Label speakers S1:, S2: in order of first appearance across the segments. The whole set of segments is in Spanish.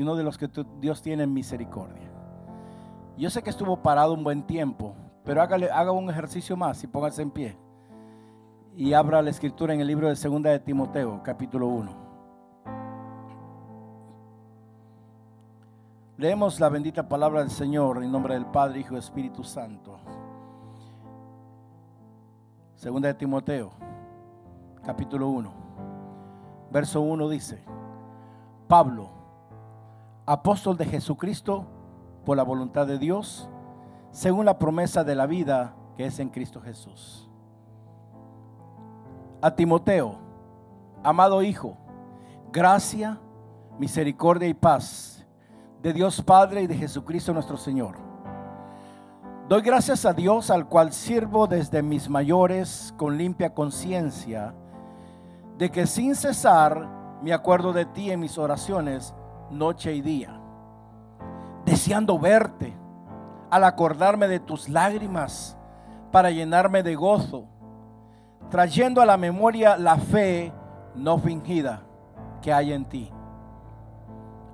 S1: Sino de los que Dios tiene misericordia. Yo sé que estuvo parado un buen tiempo, pero hágale, haga un ejercicio más y póngase en pie. Y abra la escritura en el libro de Segunda de Timoteo, capítulo 1. Leemos la bendita palabra del Señor en nombre del Padre, Hijo y Espíritu Santo. Segunda de Timoteo, capítulo 1. Verso 1 dice, Pablo, apóstol de Jesucristo por la voluntad de Dios, según la promesa de la vida que es en Cristo Jesús. A Timoteo, amado Hijo, gracia, misericordia y paz de Dios Padre y de Jesucristo nuestro Señor. Doy gracias a Dios al cual sirvo desde mis mayores con limpia conciencia, de que sin cesar me acuerdo de ti en mis oraciones noche y día, deseando verte, al acordarme de tus lágrimas para llenarme de gozo, trayendo a la memoria la fe no fingida que hay en ti,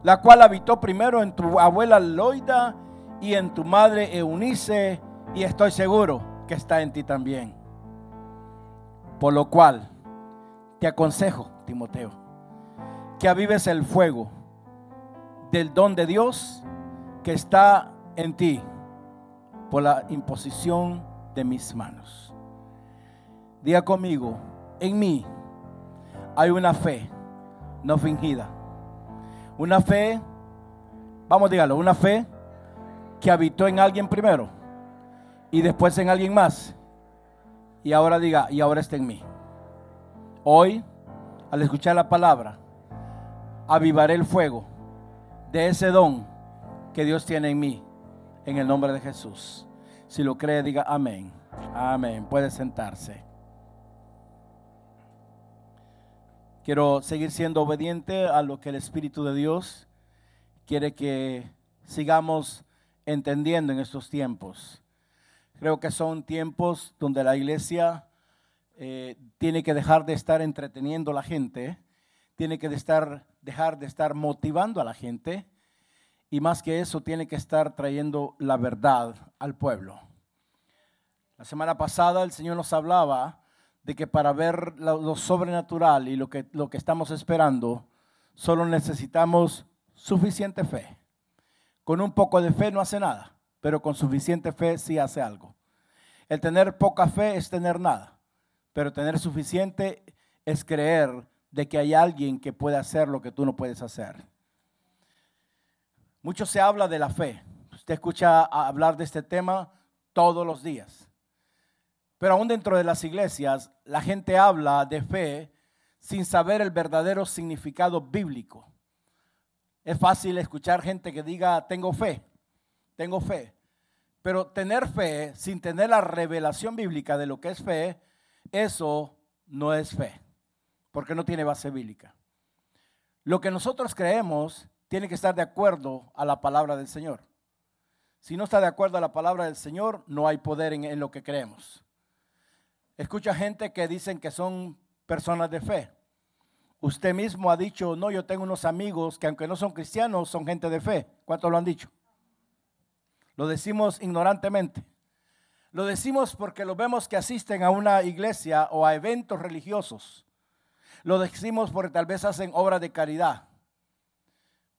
S1: la cual habitó primero en tu abuela Loida y en tu madre Eunice, y estoy seguro que está en ti también. Por lo cual, te aconsejo, Timoteo, que avives el fuego del don de Dios que está en ti por la imposición de mis manos. Diga conmigo, en mí hay una fe no fingida. Una fe, vamos a dígalo, una fe que habitó en alguien primero y después en alguien más. Y ahora diga, y ahora está en mí. Hoy, al escuchar la palabra, avivaré el fuego de ese don que Dios tiene en mí, en el nombre de Jesús. Si lo cree, diga amén. Amén. Puede sentarse. Quiero seguir siendo obediente a lo que el Espíritu de Dios quiere que sigamos entendiendo en estos tiempos. Creo que son tiempos donde la iglesia eh, tiene que dejar de estar entreteniendo a la gente, tiene que de estar, dejar de estar motivando a la gente y más que eso tiene que estar trayendo la verdad al pueblo. La semana pasada el Señor nos hablaba de que para ver lo, sobrenatural y lo que, lo que estamos esperando, solo necesitamos suficiente fe. Con un poco de fe no hace nada, pero con suficiente fe sí hace algo. El tener poca fe es tener nada, pero tener suficiente es creer de que hay alguien que puede hacer lo que tú no puedes hacer. Mucho se habla de la fe. Usted escucha hablar de este tema todos los días. Pero aún dentro de las iglesias, la gente habla de fe sin saber el verdadero significado bíblico. Es fácil escuchar gente que diga, tengo fe, tengo fe. Pero tener fe sin tener la revelación bíblica de lo que es fe, eso no es fe, porque no tiene base bíblica. Lo que nosotros creemos tiene que estar de acuerdo a la palabra del Señor. Si no está de acuerdo a la palabra del Señor, no hay poder en, lo que creemos. Escucha gente que dicen que son personas de fe. Usted mismo ha dicho, no, yo tengo unos amigos que aunque no son cristianos, son gente de fe. ¿Cuántos lo han dicho? Lo decimos ignorantemente. Lo decimos porque lo vemos que asisten a una iglesia o a eventos religiosos. Lo decimos porque tal vez hacen obra de caridad.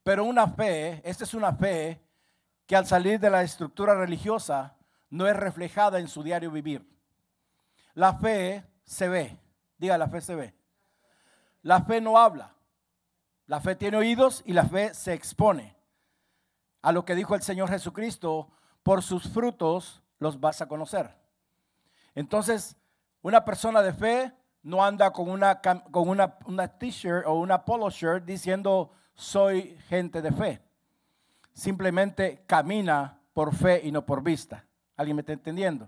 S1: Pero una fe, esta es una fe que al salir de la estructura religiosa no es reflejada en su diario vivir. La fe se ve, diga, la fe se ve. La fe no habla. La fe tiene oídos y la fe se expone a lo que dijo el Señor Jesucristo, por sus frutos los vas a conocer. Entonces, una persona de fe no anda con una, con una, una t-shirt o una polo shirt diciendo soy gente de fe. Simplemente camina por fe y no por vista. ¿Alguien me está entendiendo?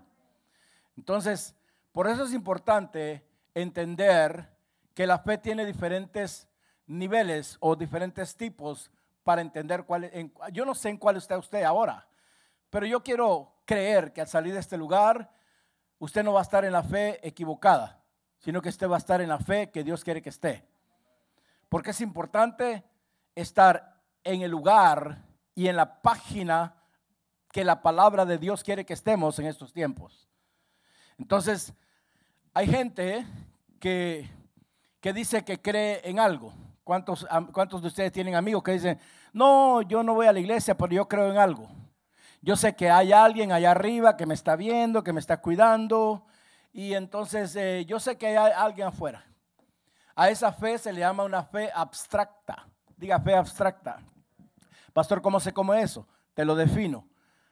S1: Entonces, por eso es importante entender que la fe tiene diferentes niveles o diferentes tipos para entender cuál es. Yo no sé en cuál está usted ahora, pero yo quiero creer que al salir de este lugar, usted no va a estar en la fe equivocada, sino que usted va a estar en la fe que Dios quiere que esté. Porque es importante estar en el lugar y en la página que la palabra de Dios quiere que estemos en estos tiempos. Entonces, hay gente que, que dice que cree en algo. ¿Cuántos, ¿Cuántos de ustedes tienen amigos que dicen, no, yo no voy a la iglesia, pero yo creo en algo? Yo sé que hay alguien allá arriba que me está viendo, que me está cuidando, y entonces eh, yo sé que hay alguien afuera. A esa fe se le llama una fe abstracta. Diga fe abstracta. Pastor, ¿cómo se come eso? Te lo defino.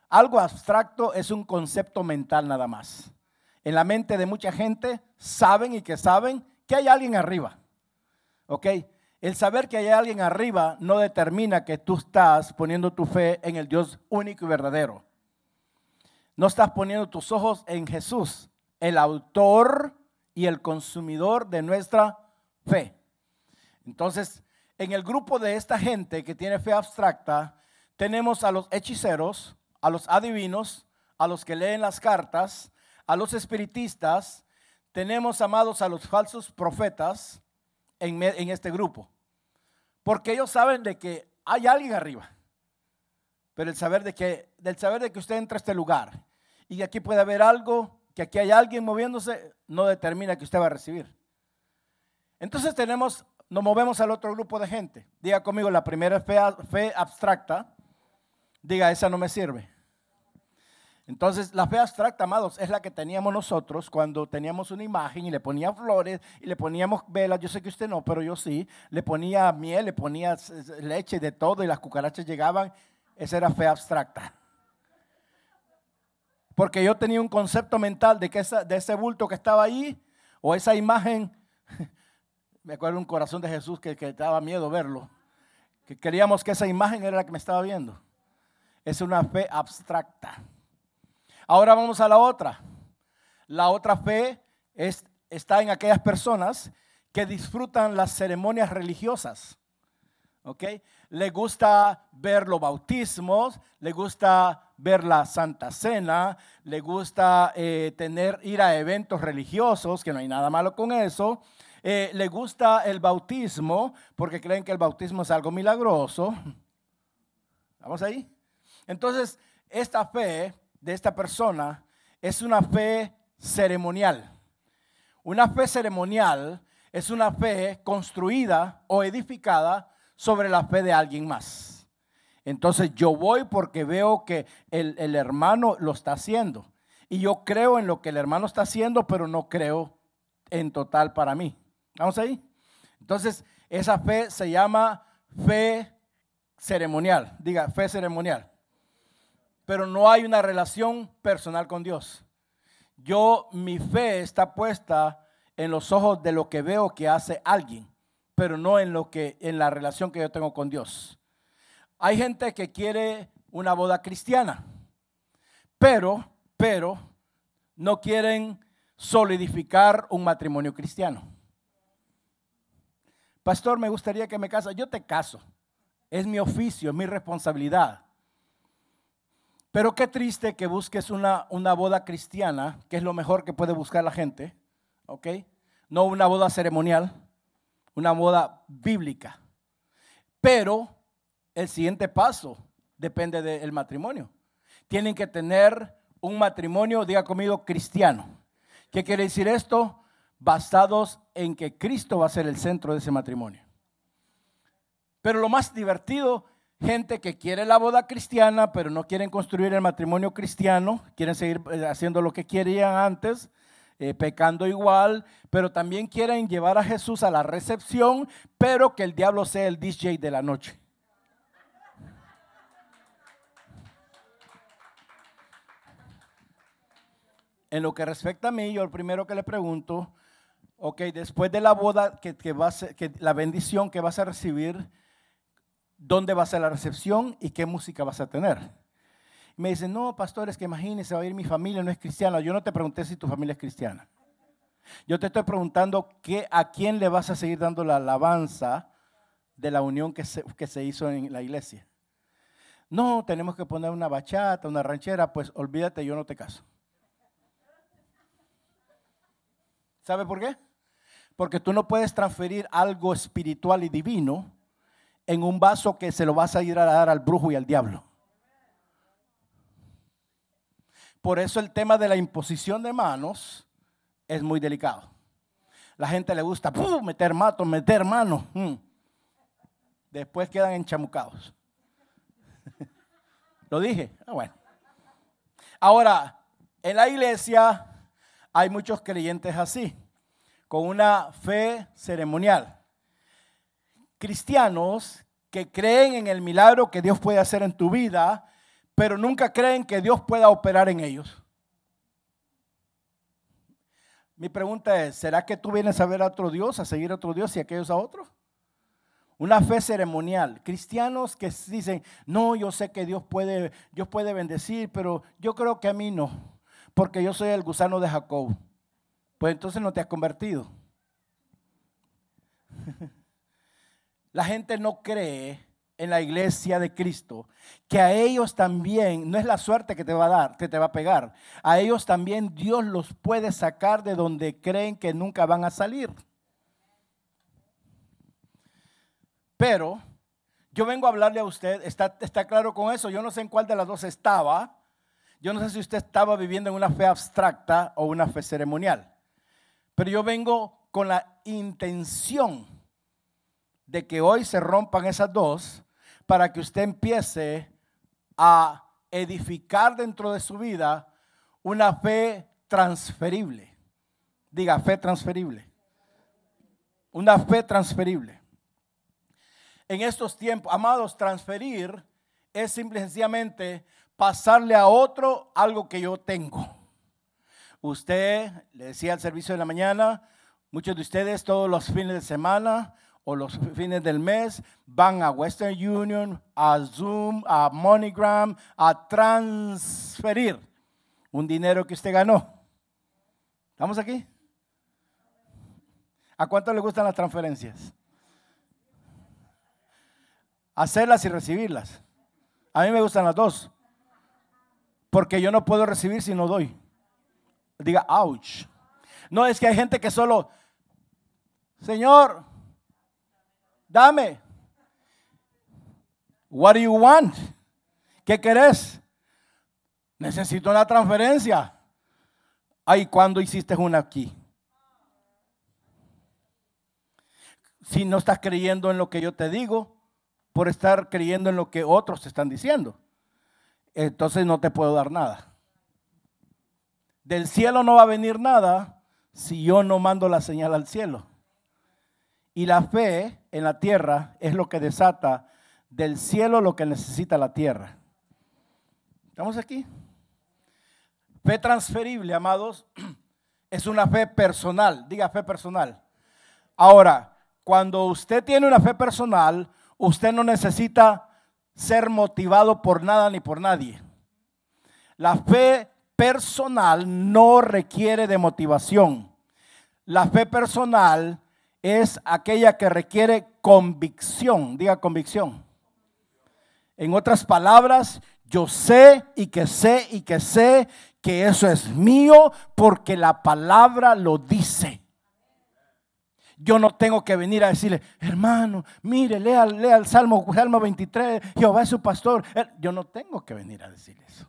S1: Algo abstracto es un concepto mental nada más. En la mente de mucha gente saben y que saben que hay alguien arriba. ¿Ok? El saber que hay alguien arriba no determina que tú estás poniendo tu fe en el Dios único y verdadero. No estás poniendo tus ojos en Jesús, el autor y el consumidor de nuestra fe. Entonces, en el grupo de esta gente que tiene fe abstracta, tenemos a los hechiceros, a los adivinos, a los que leen las cartas, a los espiritistas, tenemos, amados, a los falsos profetas, en, este grupo. Porque ellos saben de que hay alguien arriba. Pero el saber de que, del saber de que usted entra a este lugar y que aquí puede haber algo, que aquí hay alguien moviéndose, no determina que usted va a recibir. Entonces tenemos, nos movemos al otro grupo de gente. Diga conmigo, la primera fe, fe abstracta. Diga, esa no me sirve. Entonces, la fe abstracta, amados, es la que teníamos nosotros cuando teníamos una imagen y le ponía flores y le poníamos velas. Yo sé que usted no, pero yo sí. Le ponía miel, le ponía leche de todo y las cucarachas llegaban. Esa era fe abstracta. Porque yo tenía un concepto mental de que de ese bulto que estaba ahí o esa imagen. Me acuerdo un corazón de Jesús que, que daba miedo verlo. Que queríamos que esa imagen era la que me estaba viendo. Es una fe abstracta. Ahora vamos a la otra. La otra fe es, está en aquellas personas que disfrutan las ceremonias religiosas. ¿Ok? Le gusta ver los bautismos, le gusta ver la Santa Cena, le gusta eh, tener, ir a eventos religiosos, que no hay nada malo con eso. Eh, le gusta el bautismo porque creen que el bautismo es algo milagroso. ¿Vamos ahí? Entonces, esta fe de esta persona es una fe ceremonial. Una fe ceremonial es una fe construida o edificada sobre la fe de alguien más. Entonces yo voy porque veo que el, el, hermano lo está haciendo. Y yo creo en lo que el hermano está haciendo, pero no creo en total para mí. ¿Vamos ahí? Entonces, esa fe se llama fe ceremonial. Diga, fe ceremonial pero no hay una relación personal con Dios. Yo, mi fe está puesta en los ojos de lo que veo que hace alguien, pero no en lo que en la relación que yo tengo con Dios. Hay gente que quiere una boda cristiana, pero pero no quieren solidificar un matrimonio cristiano. Pastor, me gustaría que me casa. Yo te caso. Es mi oficio, es mi responsabilidad. Pero qué triste que busques una, una boda cristiana, que es lo mejor que puede buscar la gente, ¿ok? No una boda ceremonial, una boda bíblica. Pero el siguiente paso depende del matrimonio. Tienen que tener un matrimonio, diga conmigo, cristiano. ¿Qué quiere decir esto? Basados en que Cristo va a ser el centro de ese matrimonio. Pero lo más divertido gente que quiere la boda cristiana, pero no quieren construir el matrimonio cristiano, quieren seguir eh, haciendo lo que querían antes, eh, pecando igual, pero también quieren llevar a Jesús a la recepción, pero que el diablo sea el DJ de la noche. En lo que respecta a mí, yo el primero que le pregunto, ok, después de la boda, que, que, va a ser, que la bendición que vas a recibir, ¿dónde va a ser la recepción y qué música vas a tener? Me dicen, no, pastor, es que imagínese, va a ir mi familia, no es cristiana. Yo no te pregunté si tu familia es cristiana. Yo te estoy preguntando que, a quién le vas a seguir dando la alabanza de la unión que se, que se hizo en la iglesia. No, tenemos que poner una bachata, una ranchera, pues olvídate, yo no te caso. ¿Sabe por qué? Porque tú no puedes transferir algo espiritual y divino en un vaso que se lo vas a ir a dar al brujo y al diablo. Por eso el tema de la imposición de manos es muy delicado. La gente le gusta meter mato, meter mano. Mm. Después quedan enchamucados. Lo dije. Ah, bueno. Ahora, en la iglesia hay muchos creyentes así, con una fe ceremonial. Cristianos que creen en el milagro que Dios puede hacer en tu vida, pero nunca creen que Dios pueda operar en ellos. Mi pregunta es, ¿será que tú vienes a ver a otro Dios, a seguir a otro Dios y aquellos a otros? Una fe ceremonial. Cristianos que dicen, no, yo sé que Dios puede, Dios puede bendecir, pero yo creo que a mí no, porque yo soy el gusano de Jacob. Pues entonces no te has convertido. La gente no cree en la iglesia de Cristo, que a ellos también, no es la suerte que te va a dar, que te va a pegar, a ellos también Dios los puede sacar de donde creen que nunca van a salir. Pero yo vengo a hablarle a usted, está, está claro con eso, yo no sé en cuál de las dos estaba, yo no sé si usted estaba viviendo en una fe abstracta o una fe ceremonial, pero yo vengo con la intención de que hoy se rompan esas dos para que usted empiece a edificar dentro de su vida una fe transferible. Diga, fe transferible. Una fe transferible en estos tiempos. Amados, transferir es simple y sencillamente pasarle a otro algo que yo tengo. Usted, le decía al servicio de la mañana, muchos de ustedes todos los fines de semana o los fines del mes van a Western Union, a Zoom, a MoneyGram, a transferir un dinero que usted ganó. ¿Estamos aquí? ¿A cuánto le gustan las transferencias? hacerlas y recibirlas. A mí me gustan las dos. Porque yo no puedo recibir si no doy. Diga, ouch. No es que hay gente que solo, Señor, dame. What do you want? ¿Qué querés? Necesito una transferencia. Ay, ¿cuándo hiciste una aquí? Si no estás creyendo en lo que yo te digo, por estar creyendo en lo que otros te están diciendo. Entonces no te puedo dar nada. Del cielo no va a venir nada si yo no mando la señal al cielo. Y la fe en la tierra es lo que desata del cielo lo que necesita la tierra. ¿Estamos aquí? Fe transferible, amados, es una fe personal. Diga fe personal. Ahora, cuando usted tiene una fe personal, usted no necesita ser motivado por nada ni por nadie. La fe personal no requiere de motivación. La fe personal es aquella que requiere convicción. Diga convicción. En otras palabras, yo sé y que sé y que sé que eso es mío porque la palabra lo dice. Yo no tengo que venir a decirle, hermano, mire, lea, lea el Salmo, Salmo 23, Jehová es su pastor. Yo no tengo que venir a decir eso.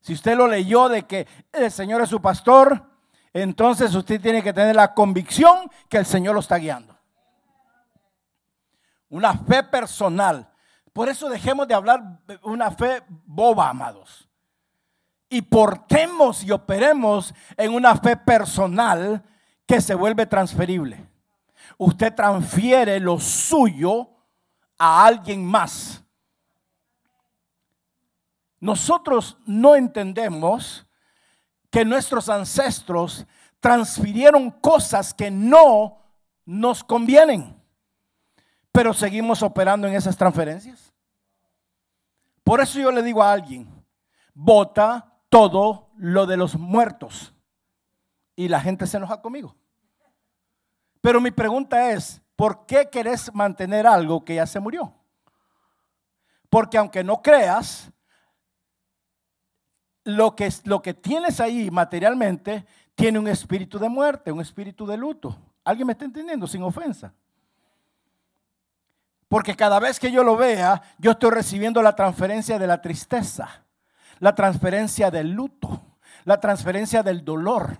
S1: Si usted lo leyó de que el Señor es su pastor, entonces usted tiene que tener la convicción que el Señor lo está guiando. Una fe personal. Por eso dejemos de hablar una fe boba, amados. Y portemos y operemos en una fe personal que se vuelve transferible. Usted transfiere lo suyo a alguien más. Nosotros no entendemos que nuestros ancestros transfirieron cosas que no nos convienen, pero seguimos operando en esas transferencias. Por eso yo le digo a alguien, vota todo lo de los muertos. Y la gente se enoja conmigo. Pero mi pregunta es, ¿por qué querés mantener algo que ya se murió? Porque aunque no creas, lo que, lo que tienes ahí materialmente tiene un espíritu de muerte, un espíritu de luto. ¿Alguien me está entendiendo sin ofensa? Porque cada vez que yo lo vea, yo estoy recibiendo la transferencia de la tristeza, la transferencia del luto, la transferencia del dolor.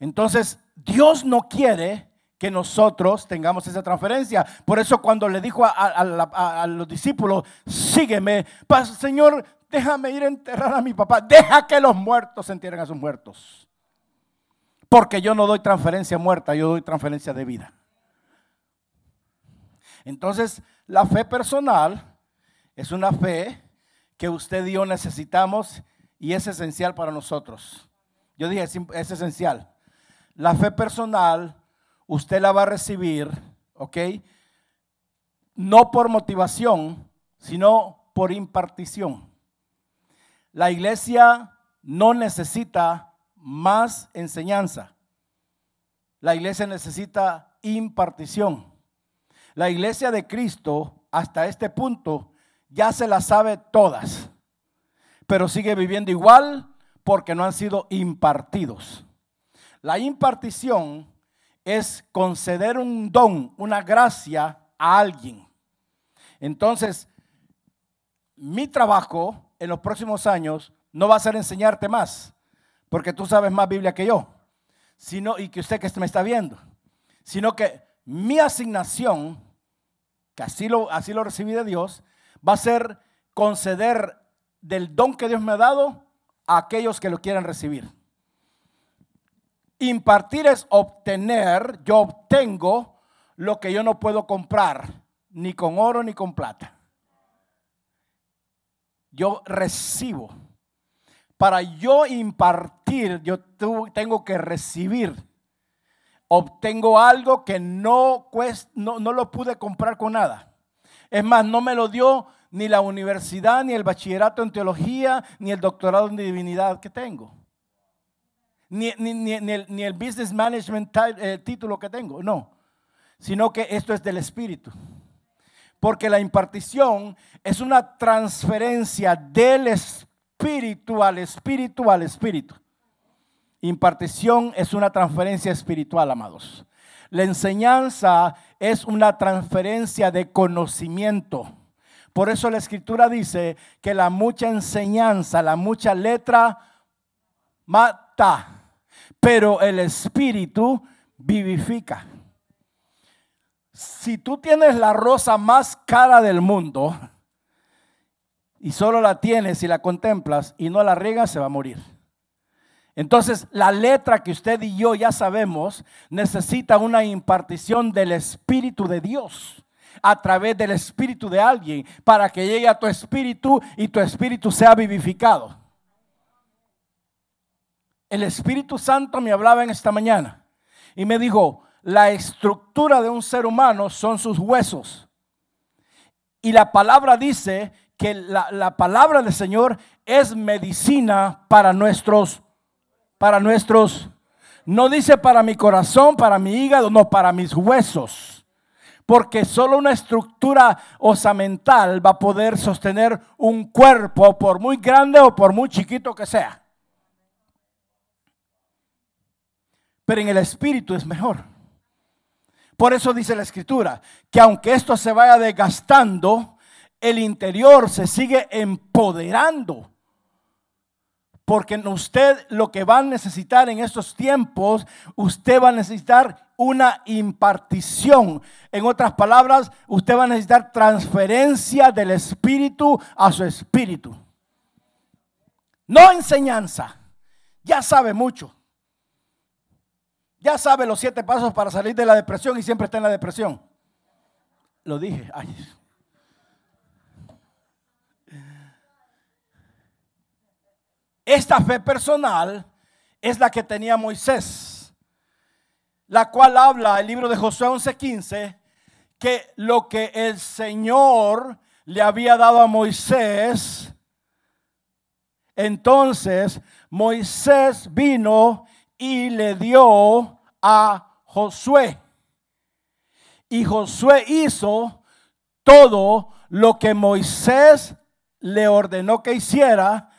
S1: Entonces, Dios no quiere que nosotros tengamos esa transferencia. Por eso cuando le dijo a, los discípulos, sígueme, Señor, déjame ir a enterrar a mi papá, deja que los muertos entierren a sus muertos. Porque yo no doy transferencia muerta, yo doy transferencia de vida. Entonces, la fe personal es una fe que usted y yo necesitamos y es esencial para nosotros. Yo dije, es esencial. La fe personal, usted la va a recibir, ¿ok? No por motivación, sino por impartición. La iglesia no necesita más enseñanza. La iglesia necesita impartición. La iglesia de Cristo hasta este punto ya se la sabe todas, pero sigue viviendo igual porque no han sido impartidos. La impartición es conceder un don, una gracia a alguien. Entonces, mi trabajo en los próximos años no va a ser enseñarte más, porque tú sabes más Biblia que yo, sino, y que usted que me está viendo, sino que mi asignación, que así lo, así lo recibí de Dios, va a ser conceder del don que Dios me ha dado a aquellos que lo quieran recibir. Impartir es obtener, yo obtengo lo que yo no puedo comprar, ni con oro ni con plata yo recibo. Para yo impartir, yo tengo que recibir. Obtengo algo que no, no, no lo pude comprar con nada. Es más, no me lo dio ni la universidad, ni el bachillerato en teología, ni el doctorado en divinidad que tengo. Ni, el, business management eh, título que tengo, no. Sino que esto es del Espíritu. Porque la impartición es una transferencia del espíritu al espíritu al espíritu. Impartición es una transferencia espiritual, amados. La enseñanza es una transferencia de conocimiento. Por eso la escritura dice que la mucha enseñanza, la mucha letra mata, pero el espíritu vivifica si tú tienes la rosa más cara del mundo y solo la tienes y la contemplas y no la riegas, se va a morir. Entonces, la letra que usted y yo ya sabemos necesita una impartición del Espíritu de Dios a través del Espíritu de alguien para que llegue a tu espíritu y tu espíritu sea vivificado. El Espíritu Santo me hablaba en esta mañana y me dijo, la estructura de un ser humano son sus huesos. Y la palabra dice que la, palabra del Señor es medicina para nuestros, para nuestros, no dice para mi corazón, para mi hígado, no, para mis huesos. Porque solo una estructura osamental va a poder sostener un cuerpo, por muy grande o por muy chiquito que sea. Pero en el espíritu es mejor. Por eso dice la escritura, que aunque esto se vaya desgastando, el interior se sigue empoderando. Porque usted lo que va a necesitar en estos tiempos, usted va a necesitar una impartición. En otras palabras, usted va a necesitar transferencia del espíritu a su espíritu. No enseñanza. Ya sabe mucho. Ya sabe los siete pasos para salir de la depresión y siempre está en la depresión. Lo dije. Ay. Esta fe personal es la que tenía Moisés, la cual habla el libro de Josué 11:15, que lo que el Señor le había dado a Moisés, entonces Moisés vino y le dio a Josué. Y Josué hizo todo lo que Moisés le ordenó que hiciera,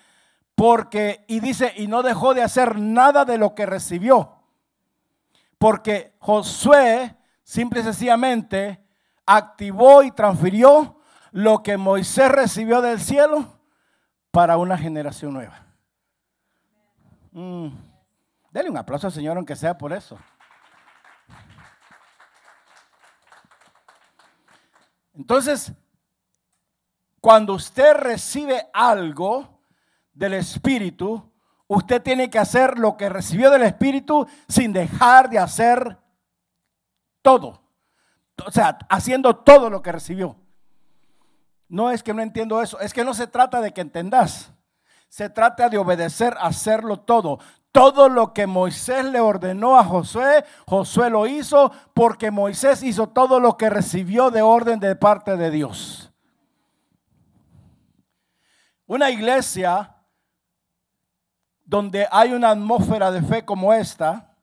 S1: porque, y dice, y no dejó de hacer nada de lo que recibió. Porque Josué simple y sencillamente activó y transfirió lo que Moisés recibió del cielo para una generación nueva. Mm. Dele un aplauso al Señor, aunque sea por eso. Entonces, cuando usted recibe algo del Espíritu, usted tiene que hacer lo que recibió del Espíritu sin dejar de hacer todo. O sea, haciendo todo lo que recibió. No es que no entiendo eso, es que no se trata de que entendas. Se trata de obedecer, hacerlo todo. Todo lo que Moisés le ordenó a Josué, Josué lo hizo porque Moisés hizo todo lo que recibió de orden de parte de Dios. Una iglesia donde hay una atmósfera de fe como esta.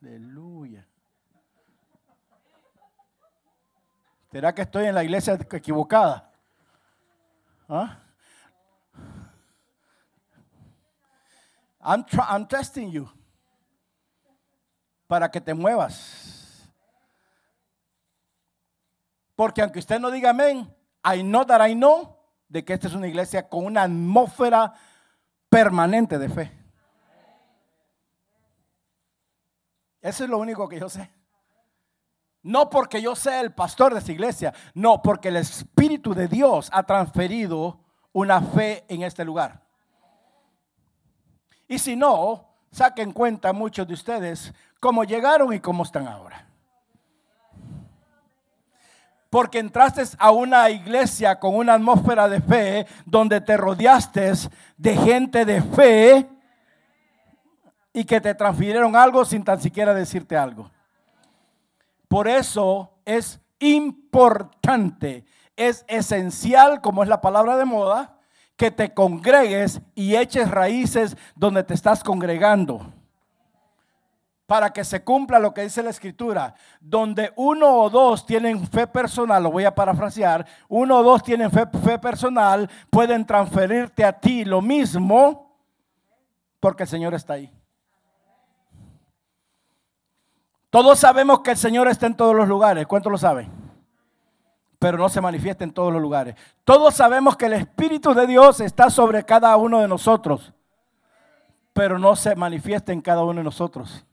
S1: Aleluya. ¿Será que estoy en la iglesia equivocada? ¿Ah? I'm, I'm testing you para que te muevas. Porque aunque usted no diga amén, I know that I know de que esta es una iglesia con una atmósfera permanente de fe. Eso es lo único que yo sé. No porque yo sea el pastor de esa iglesia, no, porque el Espíritu de Dios ha transferido una fe en este lugar. Y si no, saquen cuenta muchos de ustedes cómo llegaron y cómo están ahora. Porque entraste a una iglesia con una atmósfera de fe donde te rodeaste de gente de fe y que te transfirieron algo sin tan siquiera decirte algo. Por eso es importante, es esencial, como es la palabra de moda, que te congregues y eches raíces donde te estás congregando. Para que se cumpla lo que dice la escritura, donde uno o dos tienen fe personal, lo voy a parafrasear, uno o dos tienen fe, fe personal, pueden transferirte a ti lo mismo, porque el Señor está ahí. Todos sabemos que el Señor está en todos los lugares. ¿Cuántos lo saben? Pero no se manifiesta en todos los lugares. Todos sabemos que el Espíritu de Dios está sobre cada uno de nosotros, pero no se manifiesta en cada uno de nosotros.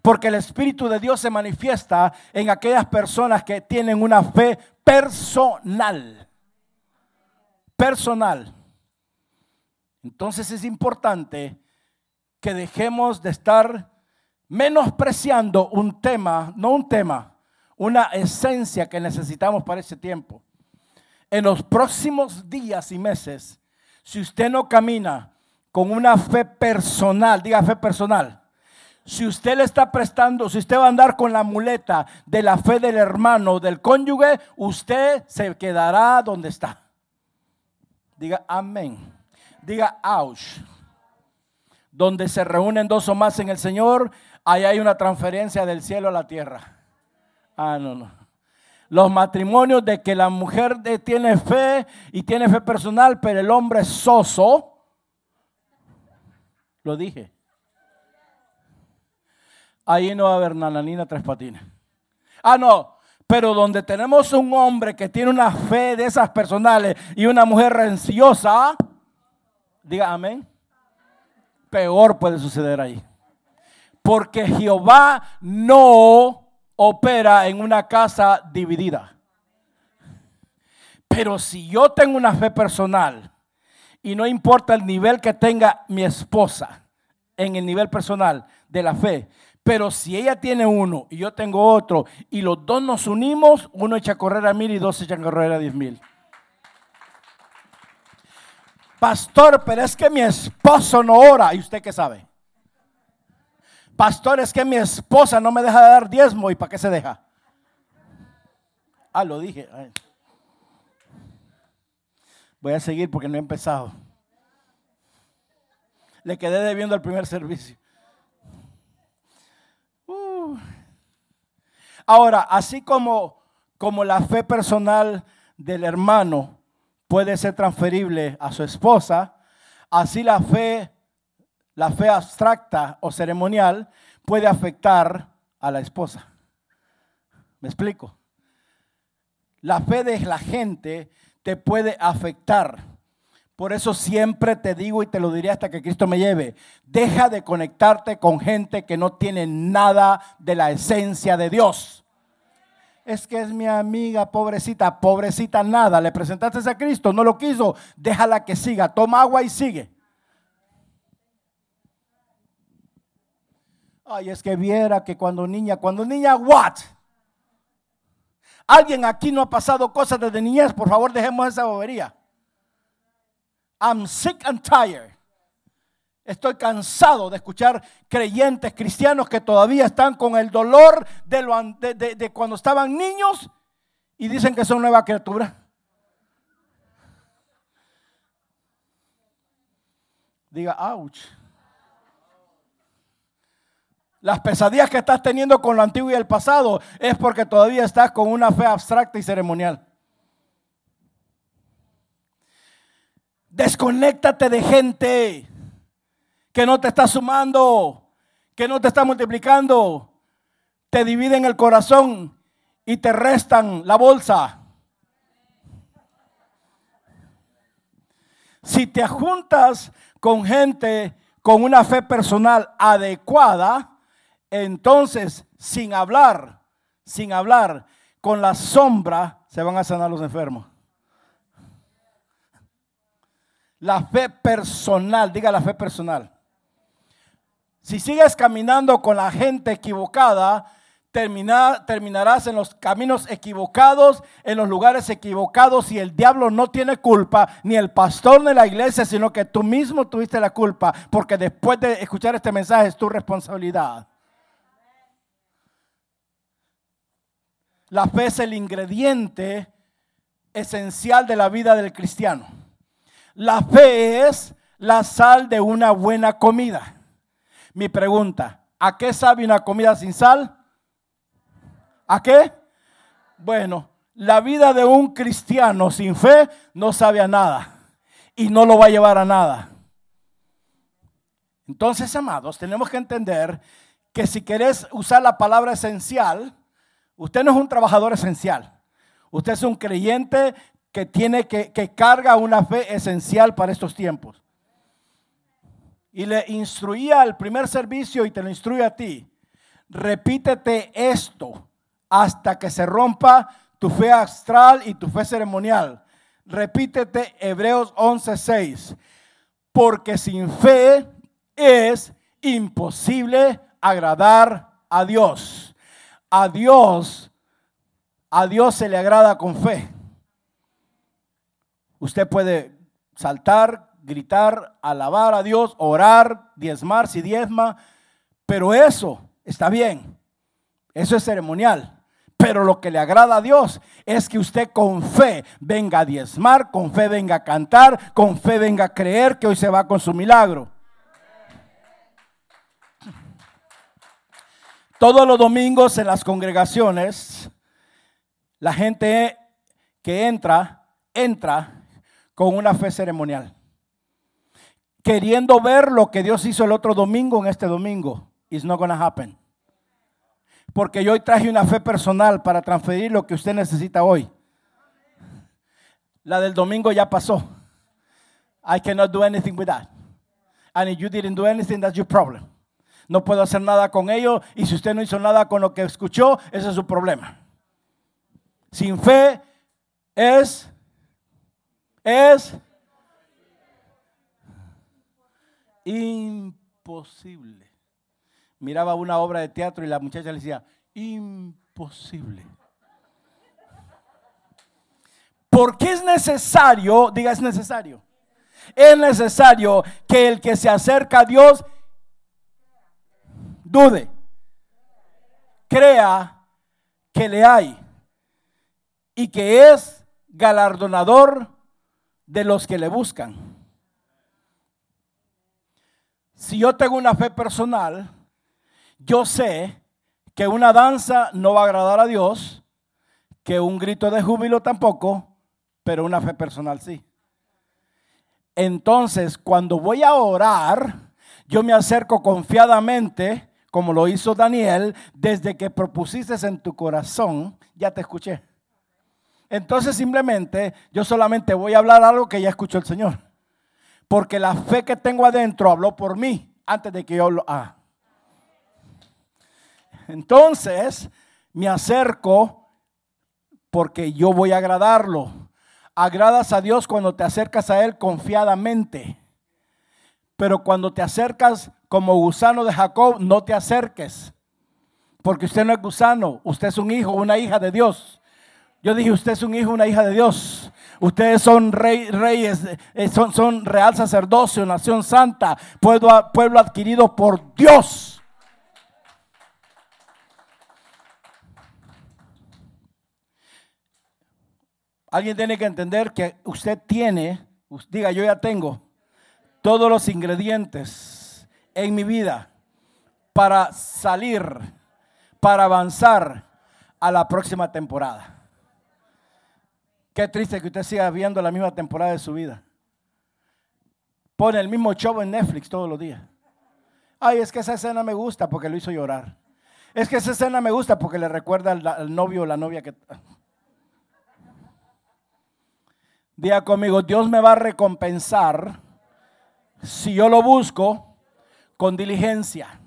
S1: Porque el Espíritu de Dios se manifiesta en aquellas personas que tienen una fe personal. Personal. Entonces es importante que dejemos de estar menospreciando un tema, no un tema, una esencia que necesitamos para ese tiempo. En los próximos días y meses, si usted no camina con una fe personal, diga fe personal, si usted le está prestando, si usted va a andar con la muleta de la fe del hermano, del cónyuge, usted se quedará donde está. Diga amén. Diga ouch. Donde se reúnen dos o más en el Señor, ahí hay una transferencia del cielo a la tierra. Ah, no, no. Los matrimonios de que la mujer tiene fe y tiene fe personal, pero el hombre es soso. Lo dije. Ahí no va a haber nananina tres patines. Ah, no. Pero donde tenemos un hombre que tiene una fe de esas personales y una mujer renciosa, diga amén. Peor puede suceder ahí. Porque Jehová no opera en una casa dividida. Pero si yo tengo una fe personal y no importa el nivel que tenga mi esposa en el nivel personal de la fe, pero si ella tiene uno y yo tengo otro y los dos nos unimos, uno echa a correr a mil y dos echan a correr a diez mil. Pastor, pero es que mi esposo no ora. ¿Y usted qué sabe? Pastor, es que mi esposa no me deja de dar diezmo. ¿Y para qué se deja? Ah, lo dije. Voy a seguir porque no he empezado. Le quedé debiendo el primer servicio. Uh. Ahora, así como, como la fe personal del hermano puede ser transferible a su esposa, así la fe, la fe abstracta o ceremonial puede afectar a la esposa. ¿Me explico? La fe de la gente te puede afectar. Por eso siempre te digo y te lo diré hasta que Cristo me lleve, deja de conectarte con gente que no tiene nada de la esencia de Dios es que es mi amiga, pobrecita, pobrecita nada. Le presentaste a Cristo, no lo quiso, déjala que siga, toma agua y sigue. Ay, es que viera que cuando niña, cuando niña, what? Alguien aquí no ha pasado cosas desde niñez, por favor dejemos esa bobería. I'm sick and tired. Estoy cansado de escuchar creyentes cristianos que todavía están con el dolor de, cuando estaban niños y dicen que son nueva criatura. Diga, ouch. Las pesadillas que estás teniendo con lo antiguo y el pasado es porque todavía estás con una fe abstracta y ceremonial. Desconéctate de gente que no te está sumando, que no te está multiplicando, te dividen el corazón y te restan la bolsa. Si te juntas con gente con una fe personal adecuada, entonces sin hablar, sin hablar, con la sombra se van a sanar los enfermos. La fe personal, diga la fe personal. Si sigues caminando con la gente equivocada, terminarás en los caminos equivocados, en los lugares equivocados y el diablo no tiene culpa, ni el pastor ni la iglesia, sino que tú mismo tuviste la culpa, porque después de escuchar este mensaje es tu responsabilidad. La fe es el ingrediente esencial de la vida del cristiano. La fe es la sal de una buena comida. Mi pregunta, ¿a qué sabe una comida sin sal? ¿A qué? Bueno, la vida de un cristiano sin fe no sabe a nada y no lo va a llevar a nada. Entonces, amados, tenemos que entender que si querés usar la palabra esencial, usted no es un trabajador esencial. Usted es un creyente que tiene que, que carga una fe esencial para estos tiempos y le instruía al primer servicio y te lo instruye a ti. Repítete esto hasta que se rompa tu fe astral y tu fe ceremonial. Repítete Hebreos 11:6. Porque sin fe es imposible agradar a Dios. A Dios, a Dios se le agrada con fe. Usted puede saltar, gritar, alabar a Dios, orar, diezmar si diezma, pero eso está bien, eso es ceremonial. Pero lo que le agrada a Dios es que usted con fe venga a diezmar, con fe venga a cantar, con fe venga a creer que hoy se va con su milagro. Todos los domingos en las congregaciones, la gente que entra, entra con una fe ceremonial queriendo ver lo que Dios hizo el otro domingo en este domingo. It's not gonna happen. Porque yo hoy traje una fe personal para transferir lo que usted necesita hoy. La del domingo ya pasó. I cannot do anything with that. And if you didn't do anything, that's your problem. No puedo hacer nada con ello y si usted no hizo nada con lo que escuchó, ese es su problema. Sin fe es es imposible. Miraba una obra de teatro y la muchacha le decía, imposible. Porque es necesario, diga es necesario. es necesario que el que se acerca a Dios dude, crea que le hay y que es galardonador de los que le buscan. Si yo tengo una fe personal, yo sé que una danza no va a agradar a Dios, que un grito de júbilo tampoco, pero una fe personal sí. Entonces, cuando voy a orar, yo me acerco confiadamente, como lo hizo Daniel, desde que propusiste en tu corazón, ya te escuché. Entonces simplemente yo solamente voy a hablar algo que ya escuchó el Señor. Porque la fe que tengo adentro habló por mí antes de que yo lo haga. Entonces me acerco porque yo voy a agradarlo. Agradas a Dios cuando te acercas a Él confiadamente. Pero cuando te acercas como gusano de Jacob, no te acerques. Porque usted no es gusano, usted es un hijo, una hija de Dios. Yo dije, usted es un hijo, una hija de Dios. Ustedes son reyes, eh, son, son real sacerdocio, nación santa, pueblo, pueblo adquirido por Dios. Alguien tiene que entender que usted tiene, diga yo ya tengo, todos los ingredientes en mi vida para salir, para avanzar a la próxima temporada. Qué triste que usted siga viendo la misma temporada de su vida. Pone el mismo show en Netflix todos los días. Ay, es que esa escena me gusta porque lo hizo llorar. Es que esa escena me gusta porque le recuerda al, novio o la novia que... Diga conmigo, Dios me va a recompensar si yo lo busco con diligencia.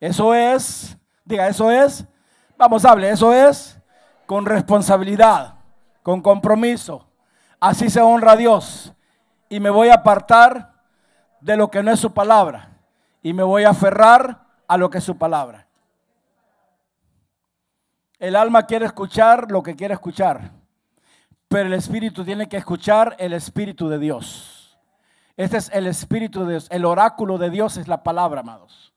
S1: Eso es, diga, eso es, vamos, hable, eso es con responsabilidad con compromiso. Así se honra a Dios. Y me voy a apartar de lo que no es su palabra. Y me voy a aferrar a lo que es su palabra. El alma quiere escuchar lo que quiere escuchar. Pero el espíritu tiene que escuchar el espíritu de Dios. Este es el espíritu de Dios. El oráculo de Dios es la palabra, amados.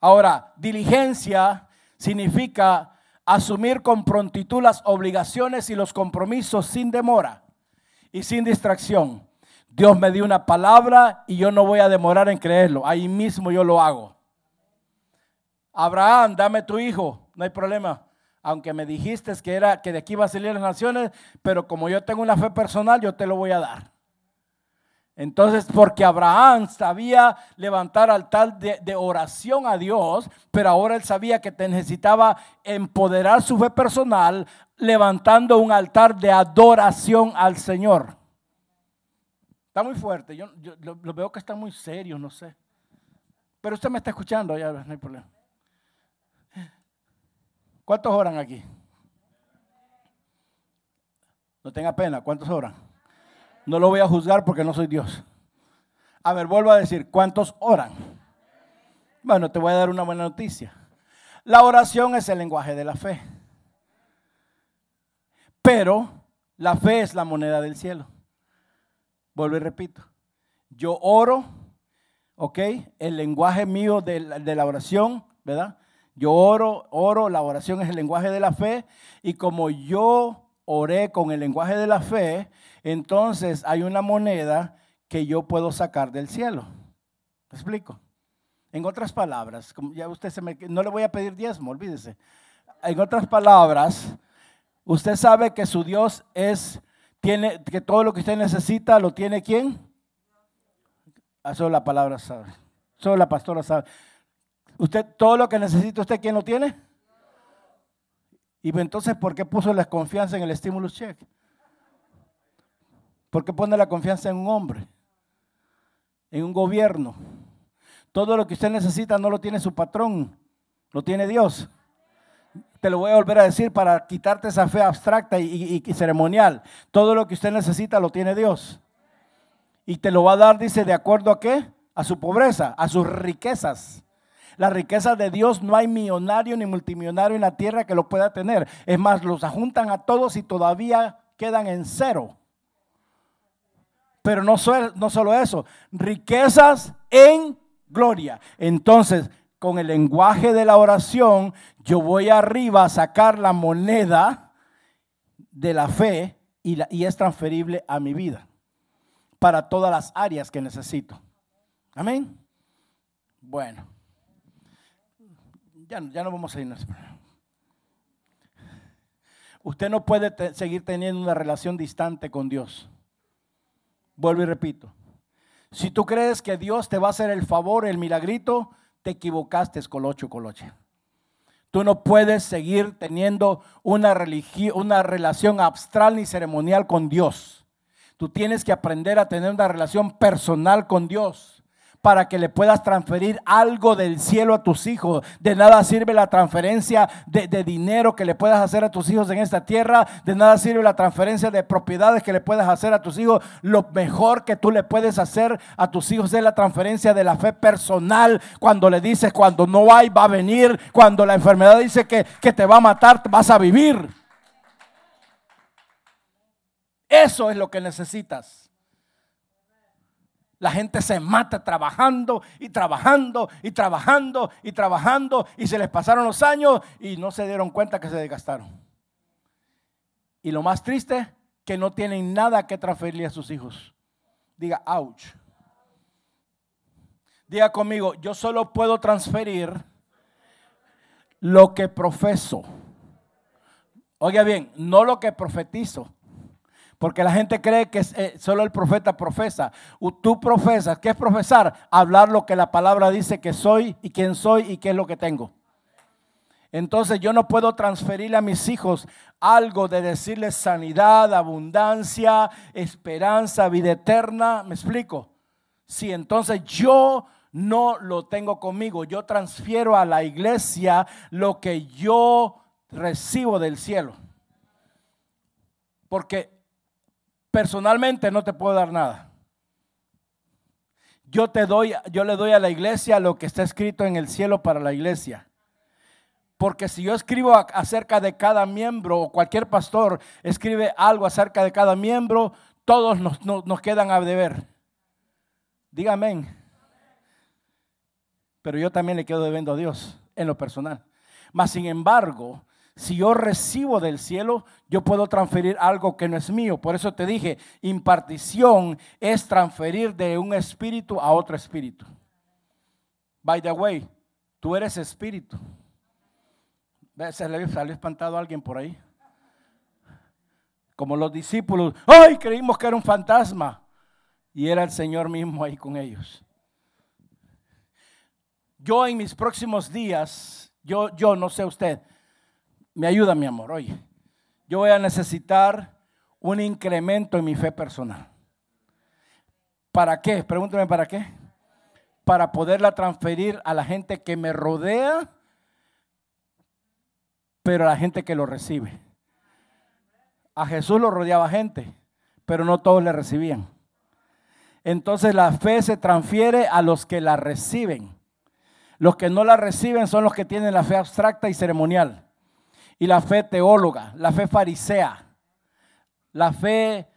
S1: Ahora, diligencia significa asumir con prontitud las obligaciones y los compromisos sin demora y sin distracción. Dios me dio una palabra y yo no voy a demorar en creerlo. Ahí mismo yo lo hago. Abraham, dame tu hijo, no hay problema. Aunque me dijiste que era que de aquí iba a salir las naciones, pero como yo tengo una fe personal, yo te lo voy a dar. Entonces, porque Abraham sabía levantar altar de, oración a Dios, pero ahora él sabía que necesitaba empoderar su fe personal levantando un altar de adoración al Señor. Está muy fuerte, yo, lo, veo que está muy serio, no sé. Pero usted me está escuchando, ya no hay problema. ¿Cuántos oran aquí? No tenga pena, ¿cuántos oran? No lo voy a juzgar porque no soy Dios. A ver, vuelvo a decir, ¿cuántos oran? Bueno, te voy a dar una buena noticia. La oración es el lenguaje de la fe. Pero la fe es la moneda del cielo. Vuelvo y repito. Yo oro, ¿ok? El lenguaje mío de la, oración, ¿verdad? Yo oro, oro, la oración es el lenguaje de la fe. Y como yo oré con el lenguaje de la fe, entonces hay una moneda que yo puedo sacar del cielo. ¿Me explico? En otras palabras, ya usted se me, no le voy a pedir diezmo, olvídese. En otras palabras, usted sabe que su Dios es, tiene, que todo lo que usted necesita lo tiene quién? Ah, solo la palabra sabe. Solo la pastora sabe. Usted, todo lo que necesita, ¿usted quién lo tiene? Y entonces, ¿por qué puso la confianza en el stimulus check? ¿Por qué pone la confianza en un hombre? En un gobierno. Todo lo que usted necesita no lo tiene su patrón, lo tiene Dios. Te lo voy a volver a decir para quitarte esa fe abstracta y, y ceremonial. Todo lo que usted necesita lo tiene Dios. Y te lo va a dar, dice, de acuerdo a qué? A su pobreza, a sus riquezas. La riqueza de Dios no hay millonario ni multimillonario en la tierra que lo pueda tener. Es más, los ajuntan a todos y todavía quedan en cero. Pero no, no solo eso, riquezas en gloria. Entonces, con el lenguaje de la oración, yo voy arriba a sacar la moneda de la fe y, y es transferible a mi vida para todas las áreas que necesito. Amén. Bueno, ya, ya no vamos a irnos. Usted no puede seguir teniendo una relación distante con Dios. Vuelvo y repito. Si tú crees que Dios te va a hacer el favor, el milagrito, te equivocaste, colocho, coloche. Tú no puedes seguir teniendo una, una relación abstral ni ceremonial con Dios. Tú tienes que aprender a tener una relación personal con Dios para que le puedas transferir algo del cielo a tus hijos. De nada sirve la transferencia de, dinero que le puedas hacer a tus hijos en esta tierra. De nada sirve la transferencia de propiedades que le puedas hacer a tus hijos. Lo mejor que tú le puedes hacer a tus hijos es la transferencia de la fe personal. Cuando le dices, cuando no hay, va a venir. Cuando la enfermedad dice que, que te va a matar, vas a vivir. Eso es lo que necesitas. La gente se mata trabajando y trabajando y trabajando y trabajando y se les pasaron los años y no se dieron cuenta que se desgastaron. Y lo más triste, que no tienen nada que transferirle a sus hijos. Diga, ouch. Diga conmigo, yo solo puedo transferir lo que profeso. Oiga bien, no lo que profetizo. Porque la gente cree que eh, solo el profeta profesa. Tú profesas. ¿Qué es profesar? Hablar lo que la palabra dice que soy y quién soy y qué es lo que tengo. Entonces yo no puedo transferirle a mis hijos algo de decirles sanidad, abundancia, esperanza, vida eterna. ¿Me explico? Si entonces yo no lo tengo conmigo, yo transfiero a la iglesia lo que yo recibo del cielo. Porque personalmente no te puedo dar nada. Yo te doy, yo le doy a la iglesia lo que está escrito en el cielo para la iglesia. Porque si yo escribo acerca de cada miembro o cualquier pastor escribe algo acerca de cada miembro, todos nos, nos quedan a deber. Dígame. Pero yo también le quedo debiendo a Dios en lo personal. Mas sin embargo, si yo recibo del cielo, yo puedo transferir algo que no es mío. Por eso te dije, impartición es transferir de un espíritu a otro espíritu. By the way, tú eres espíritu. ¿Se le salió espantado a alguien por ahí? Como los discípulos, ¡ay! Creímos que era un fantasma. Y era el Señor mismo ahí con ellos. Yo en mis próximos días, yo, yo no sé usted, me ayuda mi amor, oye, yo voy a necesitar un incremento en mi fe personal. ¿Para qué? Pregúntame para qué. Para poderla transferir a la gente que me rodea, pero a la gente que lo recibe. A Jesús lo rodeaba gente, pero no todos le recibían. Entonces la fe se transfiere a los que la reciben. Los que no la reciben son los que tienen la fe abstracta y ceremonial y la fe teóloga, la fe farisea, la fe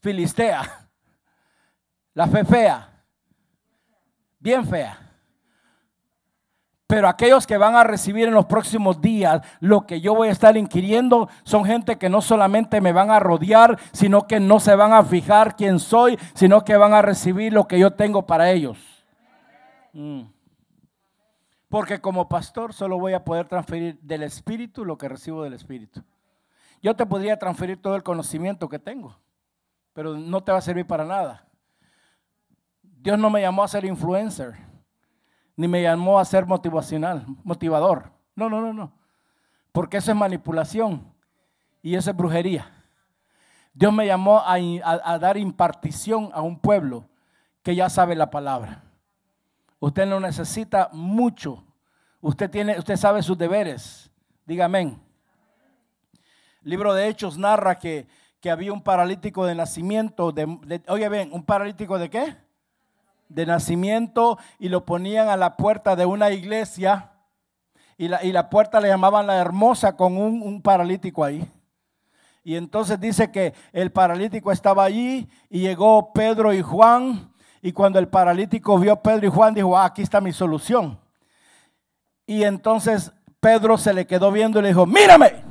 S1: filistea, la fe fea, bien fea. Pero aquellos que van a recibir en los próximos días lo que yo voy a estar inquiriendo son gente que no solamente me van a rodear, sino que no se van a fijar quién soy, sino que van a recibir lo que yo tengo para ellos. Mm. Porque como pastor solo voy a poder transferir del Espíritu lo que recibo del Espíritu. Yo te podría transferir todo el conocimiento que tengo, pero no te va a servir para nada. Dios no me llamó a ser influencer, ni me llamó a ser motivacional, motivador. No, no, no, no. Porque eso es manipulación y eso es brujería. Dios me llamó a, a dar impartición a un pueblo que ya sabe la palabra. Usted no necesita mucho. Usted, tiene, usted sabe sus deberes. El libro de Hechos narra que, había un paralítico de nacimiento. De, oye, bien, ¿un paralítico de qué? De nacimiento y lo ponían a la puerta de una iglesia y la, y la puerta le llamaban la hermosa con un, un paralítico ahí. Y entonces dice que el paralítico estaba allí y llegó Pedro y Juan. Y cuando el paralítico vio a Pedro y Juan, dijo, ah, aquí está mi solución. Y entonces Pedro se le quedó viendo y le dijo, mírame.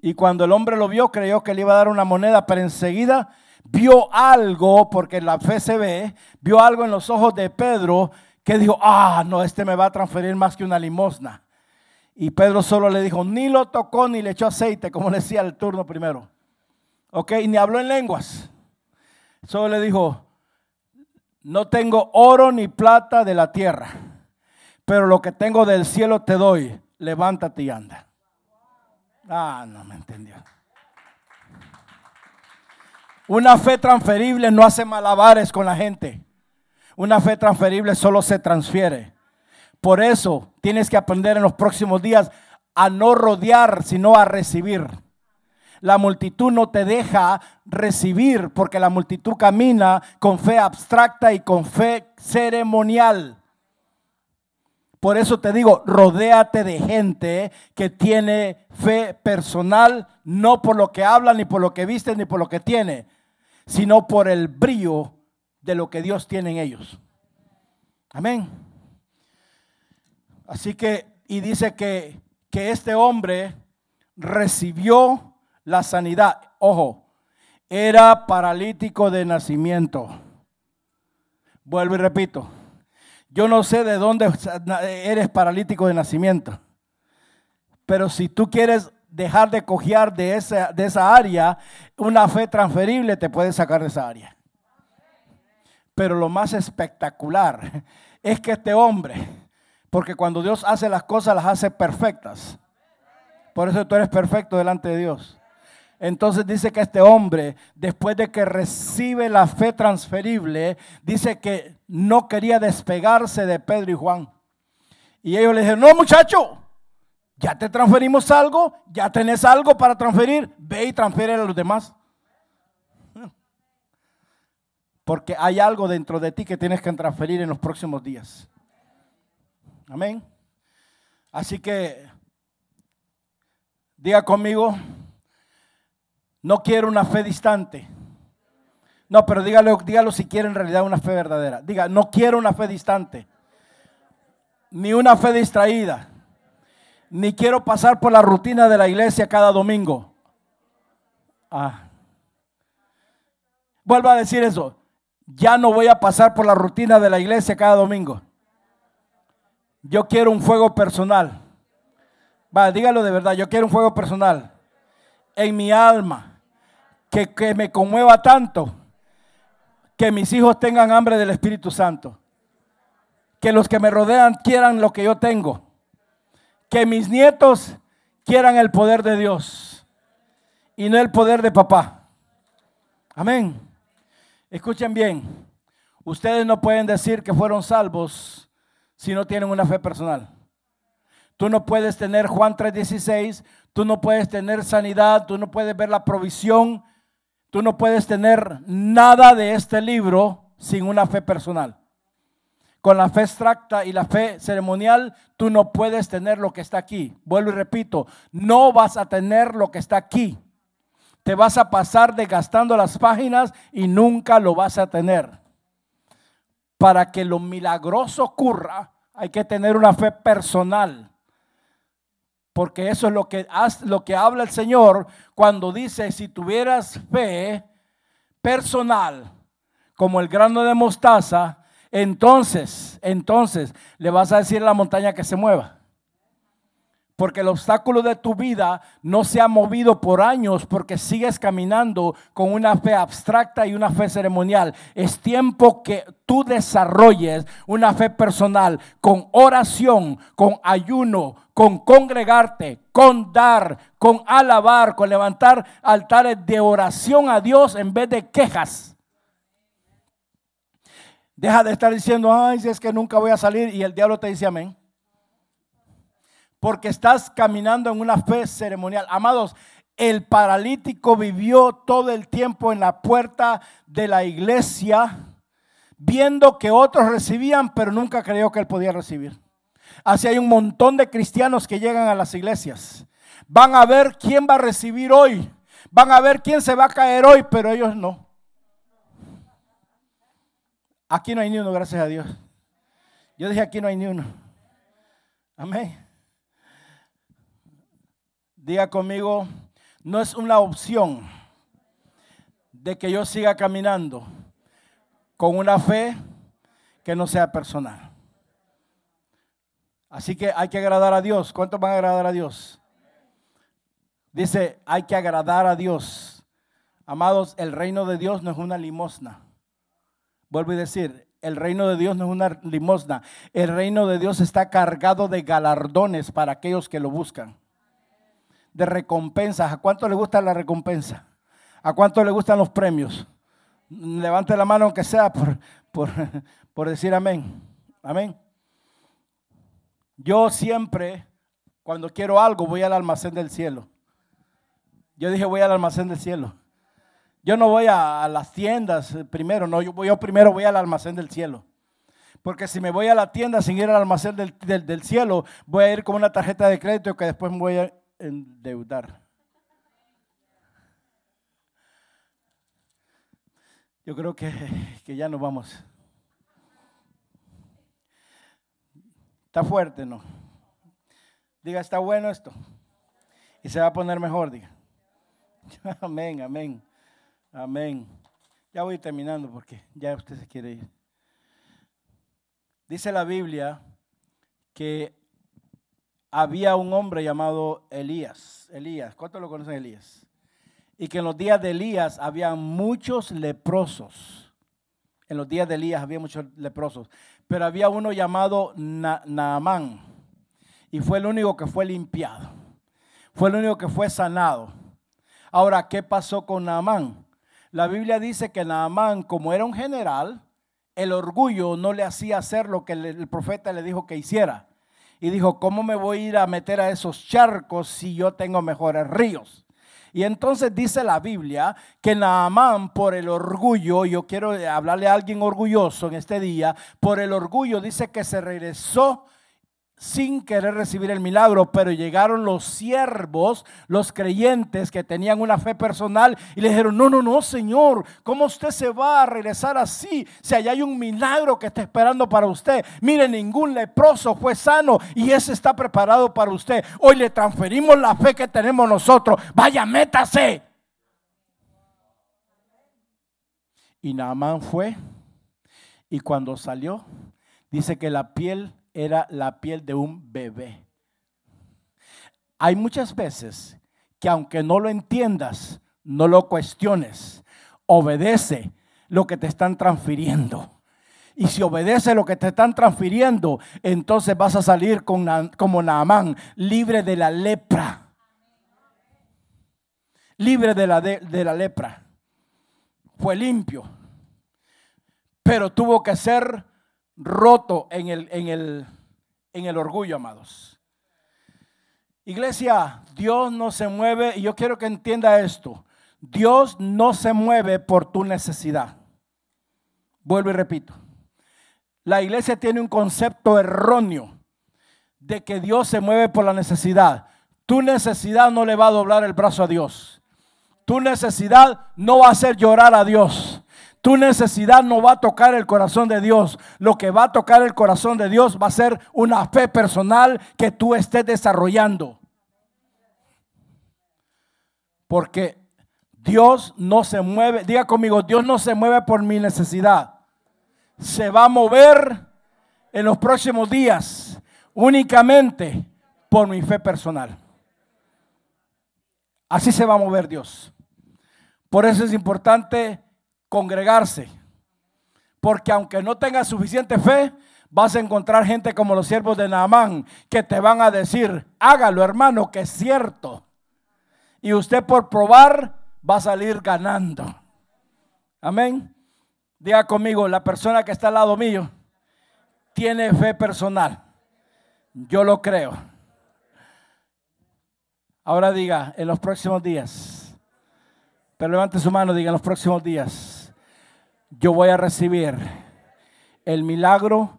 S1: Y cuando el hombre lo vio, creyó que le iba a dar una moneda, pero enseguida vio algo, porque la fe se ve, vio algo en los ojos de Pedro que dijo, ah, no, este me va a transferir más que una limosna. Y Pedro solo le dijo, ni lo tocó ni le echó aceite, como decía el turno primero. Ok, ni habló en lenguas. Solo le dijo, no tengo oro ni plata de la tierra, pero lo que tengo del cielo te doy. Levántate y anda. Ah, no me entendió. Una fe transferible no hace malabares con la gente. Una fe transferible solo se transfiere. Por eso tienes que aprender en los próximos días a no rodear, sino a recibir. La multitud no te deja recibir porque la multitud camina con fe abstracta y con fe ceremonial. Por eso te digo, rodéate de gente que tiene fe personal, no por lo que habla, ni por lo que viste, ni por lo que tiene, sino por el brillo de lo que Dios tiene en ellos. Amén. Así que, y dice que, que este hombre recibió la sanidad. Ojo, era paralítico de nacimiento. Vuelvo y repito. Yo no sé de dónde eres paralítico de nacimiento. Pero si tú quieres dejar de cojear de esa, de esa área, una fe transferible te puede sacar de esa área. Pero lo más espectacular es que este hombre porque cuando Dios hace las cosas, las hace perfectas. Por eso tú eres perfecto delante de Dios. Entonces dice que este hombre, después de que recibe la fe transferible, dice que no quería despegarse de Pedro y Juan. Y ellos le dijeron, no muchacho, ya te transferimos algo, ya tenés algo para transferir, ve y transfiere a los demás. Porque hay algo dentro de ti que tienes que transferir en los próximos días. Amén. Así que diga conmigo, no quiero una fe distante. No, pero dígalo, dígalo si quiere en realidad una fe verdadera. Diga, no quiero una fe distante. Ni una fe distraída. Ni quiero pasar por la rutina de la iglesia cada domingo. Ah. Vuelvo a decir eso. Ya no voy a pasar por la rutina de la iglesia cada domingo. Yo quiero un fuego personal. Va, dígalo de verdad, yo quiero un fuego personal en mi alma que, que me conmueva tanto que mis hijos tengan hambre del Espíritu Santo. Que los que me rodean quieran lo que yo tengo. Que mis nietos quieran el poder de Dios y no el poder de papá. Amén. Escuchen bien. Ustedes no pueden decir que fueron salvos si no tienen una fe personal. Tú no puedes tener Juan 3:16, tú no puedes tener sanidad, tú no puedes ver la provisión, tú no puedes tener nada de este libro sin una fe personal. Con la fe extracta y la fe ceremonial, tú no puedes tener lo que está aquí. Vuelvo y repito, no vas a tener lo que está aquí. Te vas a pasar desgastando las páginas y nunca lo vas a tener para que lo milagroso ocurra, hay que tener una fe personal. Porque eso es lo que, lo que habla el Señor cuando dice, si tuvieras fe personal, como el grano de mostaza, entonces, entonces le vas a decir a la montaña que se mueva porque el obstáculo de tu vida no se ha movido por años porque sigues caminando con una fe abstracta y una fe ceremonial. Es tiempo que tú desarrolles una fe personal con oración, con ayuno, con congregarte, con dar, con alabar, con levantar altares de oración a Dios en vez de quejas. Deja de estar diciendo, ay, si es que nunca voy a salir y el diablo te dice amén porque estás caminando en una fe ceremonial. Amados, el paralítico vivió todo el tiempo en la puerta de la iglesia, viendo que otros recibían, pero nunca creyó que él podía recibir. Así hay un montón de cristianos que llegan a las iglesias. Van a ver quién va a recibir hoy Van a ver quién se va a caer hoy, pero ellos no. Aquí no hay ni uno, gracias a Dios. Yo dije, aquí no hay ni uno. Amén. Diga conmigo, no es una opción de que yo siga caminando con una fe que no sea personal. Así que hay que agradar a Dios. ¿Cuántos van a agradar a Dios? Dice, hay que agradar a Dios. Amados, el reino de Dios no es una limosna. Vuelvo a decir, el reino de Dios no es una limosna. El reino de Dios está cargado de galardones para aquellos que lo buscan. De recompensas. ¿A cuánto le gusta la recompensa? ¿A cuánto le gustan los premios? Levante la mano aunque sea por, por, por decir amén. Amén. Yo siempre, cuando quiero algo, voy al almacén del cielo. Yo dije, voy al almacén del cielo. Yo no voy a, las tiendas primero, no, yo, yo, primero voy al almacén del cielo. Porque si me voy a la tienda sin ir al almacén del, del cielo, voy a ir con una tarjeta de crédito que después me voy a endeudar. Yo creo que, que ya nos vamos. Está fuerte, ¿no? Diga, está bueno esto. Y se va a poner mejor, diga. Amén, amén. Amén. Ya voy terminando porque ya usted se quiere ir. Dice la Biblia que había un hombre llamado Elías. Elías, ¿cuántos lo conocen Elías? Y que en los días de Elías había muchos leprosos. En los días de Elías había muchos leprosos. Pero había uno llamado Naamán. Y fue el único que fue limpiado. Fue el único que fue sanado. Ahora, ¿qué pasó con Naamán? La Biblia dice que Naamán, como era un general, el orgullo no le hacía hacer lo que el profeta le dijo que hiciera. Y dijo, ¿cómo me voy a ir a meter a esos charcos si yo tengo mejores ríos? Y entonces dice la Biblia que Naamán por el orgullo, yo quiero hablarle a alguien orgulloso en este día, por el orgullo dice que se regresó sin querer recibir el milagro, pero llegaron los siervos, los creyentes que tenían una fe personal y le dijeron, no, no, no, Señor, ¿cómo usted se va a regresar así? Si allá hay un milagro que está esperando para usted. Mire, ningún leproso fue sano y ese está preparado para usted. Hoy le transferimos la fe que tenemos nosotros. Vaya, métase. Y Naamán fue y cuando salió, dice que la piel era la piel de un bebé. Hay muchas veces que aunque no lo entiendas, no lo cuestiones, obedece lo que te están transfiriendo. Y si obedece lo que te están transfiriendo, entonces vas a salir como Naamán, libre de la lepra. Libre de la, de la lepra. Fue limpio. Pero tuvo que ser roto en el, en el, en el orgullo, amados. Iglesia, Dios no se mueve, y yo quiero que entienda esto. Dios no se mueve por tu necesidad. Vuelvo y repito. La iglesia tiene un concepto erróneo de que Dios se mueve por la necesidad. Tu necesidad no le va a doblar el brazo a Dios. Tu necesidad no va a hacer llorar a Dios. Tu necesidad no va a tocar el corazón de Dios. Lo que va a tocar el corazón de Dios va a ser una fe personal que tú estés desarrollando. Porque Dios no se mueve, diga conmigo, Dios no se mueve por mi necesidad. Se va a mover en los próximos días únicamente por mi fe personal. Así se va a mover Dios. Por eso es importante congregarse. Porque aunque no tengas suficiente fe, vas a encontrar gente como los siervos de Naamán que te van a decir, hágalo hermano, que es cierto. Y usted por probar va a salir ganando. Amén. Diga conmigo, la persona que está al lado mío tiene fe personal. Yo lo creo. Ahora diga, en los próximos días. Pero levante su mano, diga en los próximos días yo voy a recibir el milagro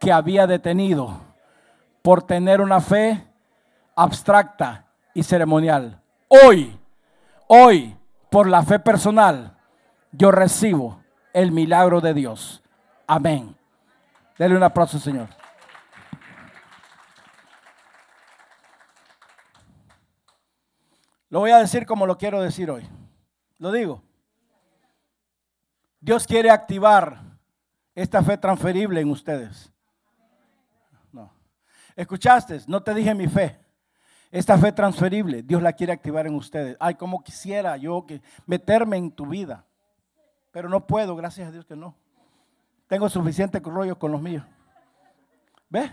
S1: que había detenido por tener una fe abstracta y ceremonial. Hoy, Hoy, por la fe personal, yo recibo el milagro de Dios. Amén. Dele un aplauso, Señor. Lo voy a decir como lo quiero decir hoy. Lo digo. Dios quiere activar esta fe transferible en ustedes. No. ¿Escuchaste? No te dije mi fe. Esta fe transferible, Dios la quiere activar en ustedes. Ay, como quisiera yo que meterme en tu vida. Pero no puedo, gracias a Dios que no. Tengo suficiente rollo con los míos. ¿Ve?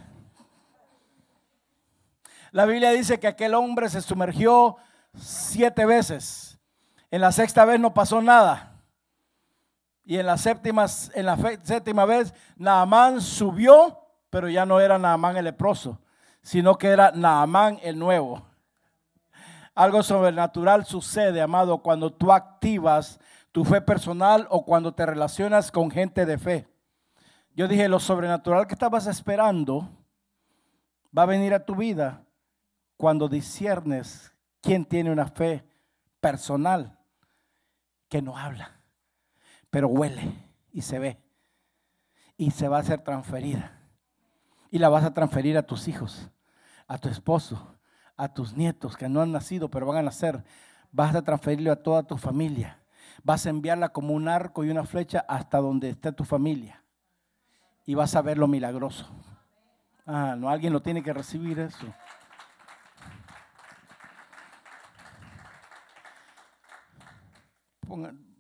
S1: La Biblia dice que aquel hombre se sumergió siete veces. En la sexta vez no pasó nada. Y en la séptima, en la séptima vez, Naamán subió, pero ya no era Naamán el leproso, sino que era Naamán el nuevo. Algo sobrenatural sucede, amado, cuando tú activas tu fe personal o cuando te relacionas con gente de fe. Yo dije, lo sobrenatural que estabas esperando va a venir a tu vida cuando disiernes quién tiene una fe personal que no habla, pero huele y se ve y se va a ser transferida. Y la vas a transferir a tus hijos, a tu esposo, a tus nietos que no han nacido, pero van a nacer. Vas a transferirlo a toda tu familia. Vas a enviarla como un arco y una flecha hasta donde esté tu familia y vas a ver lo milagroso. Ah, no, alguien lo tiene que recibir eso.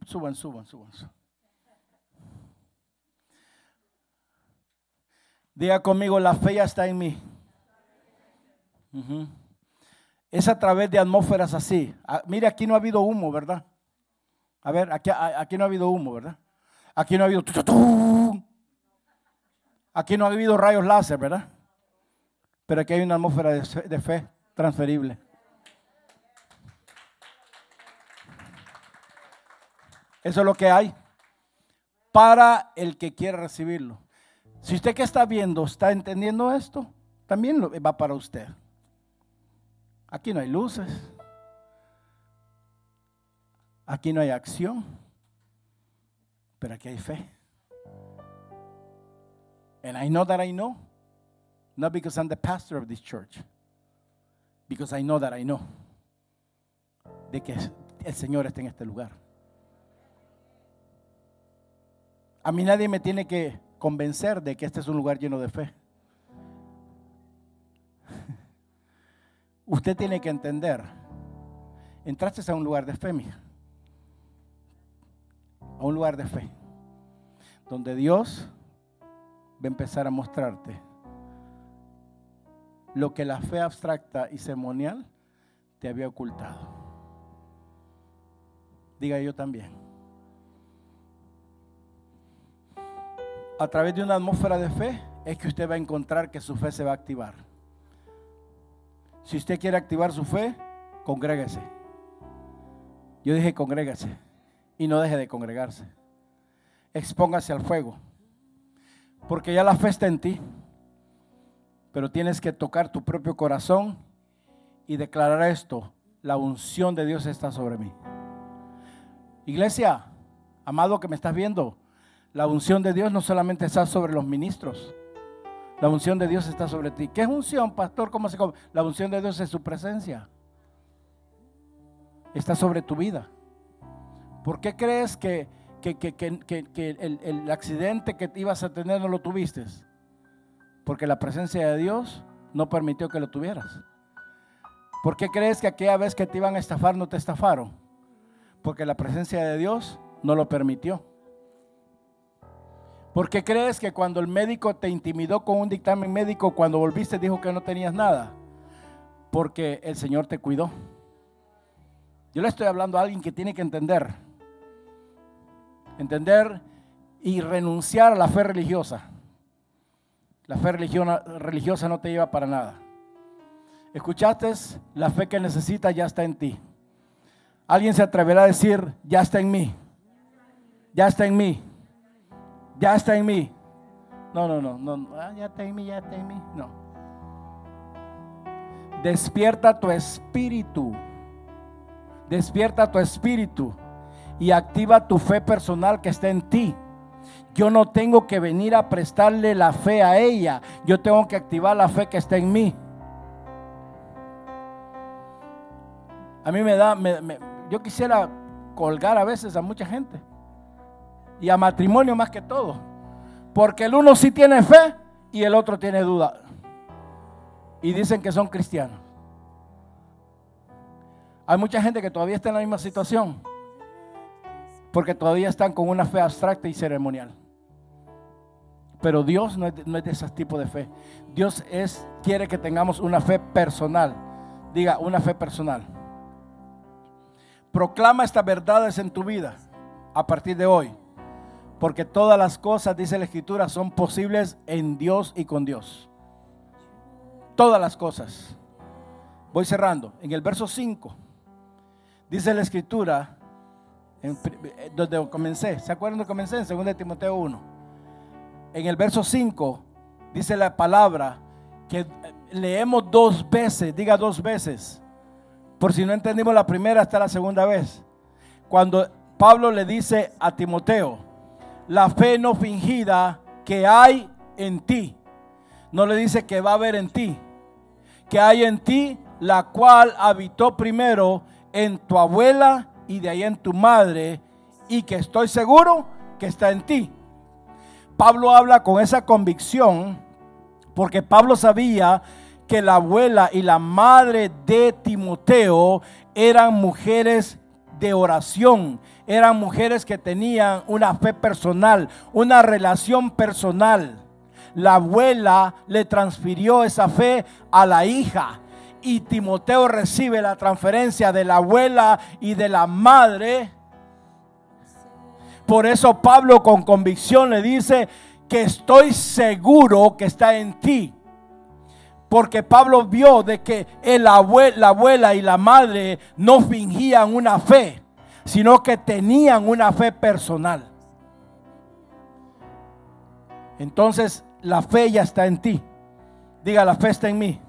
S1: suban, suban, suban. Diga conmigo, la fe ya está en mí. Es a través de atmósferas así. Ah, mire, aquí no ha habido humo, ¿verdad? A ver, aquí, aquí no ha habido humo, ¿verdad? Aquí no ha habido... Aquí no ha habido rayos láser, ¿verdad? Pero aquí hay una atmósfera de fe transferible. Eso es lo que hay para el que quiere recibirlo. Si usted que está viendo está entendiendo esto, también va para usted. Aquí no hay luces. Aquí no hay acción. Pero aquí hay fe. And I know that I know. Not because I'm the pastor of this church. Because I know that I know. De que el Señor está en este lugar. A mí nadie me tiene que convencer de que este es un lugar lleno de fe. Usted tiene que entender. Entraste a un lugar de fe, mija. A un lugar de fe. Donde Dios va a empezar a mostrarte lo que la fe abstracta y ceremonial te había ocultado. Diga yo también. A través de una atmósfera de fe es que usted va a encontrar que su fe se va a activar. Si usted quiere activar su fe, congréguese. Yo dije congréguese y no deje de congregarse. Expóngase al fuego. Porque ya la fe está en ti. Pero tienes que tocar tu propio corazón y declarar esto. La unción de Dios está sobre mí. Iglesia, amado que me estás viendo, la unción de Dios no solamente está sobre los ministros. La unción de Dios está sobre ti. ¿Qué es unción, pastor? ¿Cómo se come? La unción de Dios es su presencia. Está sobre tu vida. ¿Por qué crees que que, el, accidente que ibas a tener no lo tuviste. Porque la presencia de Dios no permitió que lo tuvieras. ¿Por qué crees que aquella vez que te iban a estafar no te estafaron? Porque la presencia de Dios no lo permitió. ¿Por qué crees que cuando el médico te intimidó con un dictamen médico, cuando volviste dijo que no tenías nada? Porque el Señor te cuidó. Yo le estoy hablando a alguien que tiene que entender entender y renunciar a la fe religiosa. La fe religiosa no te lleva para nada. ¿Escuchaste? La fe que necesitas ya está en ti. Alguien se atreverá a decir, ya está en mí. Ya está en mí. Ya está en mí. No, no, no, no. Ah, ya está en mí, ya está en mí. No. Despierta tu espíritu. despierta tu espíritu y activa tu fe personal que está en ti. Yo no tengo que venir a prestarle la fe a ella, yo tengo que activar la fe que está en mí. A mí me da, yo quisiera colgar a veces a mucha gente y a matrimonio más que todo, porque el uno sí tiene fe y el otro tiene duda y dicen que son cristianos. Hay mucha gente que todavía está en la misma situación porque todavía están con una fe abstracta y ceremonial. Pero Dios no es, de ese tipo de fe. Dios es, quiere que tengamos una fe personal. Diga, una fe personal. Proclama estas verdades en tu vida a partir de hoy. Porque todas las cosas, dice la Escritura, son posibles en Dios y con Dios. Todas las cosas. Voy cerrando. En el verso 5 dice la Escritura, en, donde comencé, ¿se acuerdan donde comencé? En 2 Timoteo 1. En el verso 5 dice la palabra que leemos dos veces, diga dos veces por si no entendimos la primera hasta la segunda vez. Cuando Pablo le dice a Timoteo, la fe no fingida que hay en ti. No le dice que va a haber en ti. Que hay en ti, la cual habitó primero en tu abuela y de ahí en tu madre, y que estoy seguro que está en ti. Pablo habla con esa convicción porque Pablo sabía que la abuela y la madre de Timoteo eran mujeres de oración, eran mujeres que tenían una fe personal, una relación personal. La abuela le transfirió esa fe a la hija y Timoteo recibe la transferencia de la abuela y de la madre. Por eso Pablo con convicción le dice que estoy seguro que está en ti. Porque Pablo vio de que el abuela, la abuela y la madre no fingían una fe, sino que tenían una fe personal. Entonces la fe ya está en ti. Diga, la fe está en mí.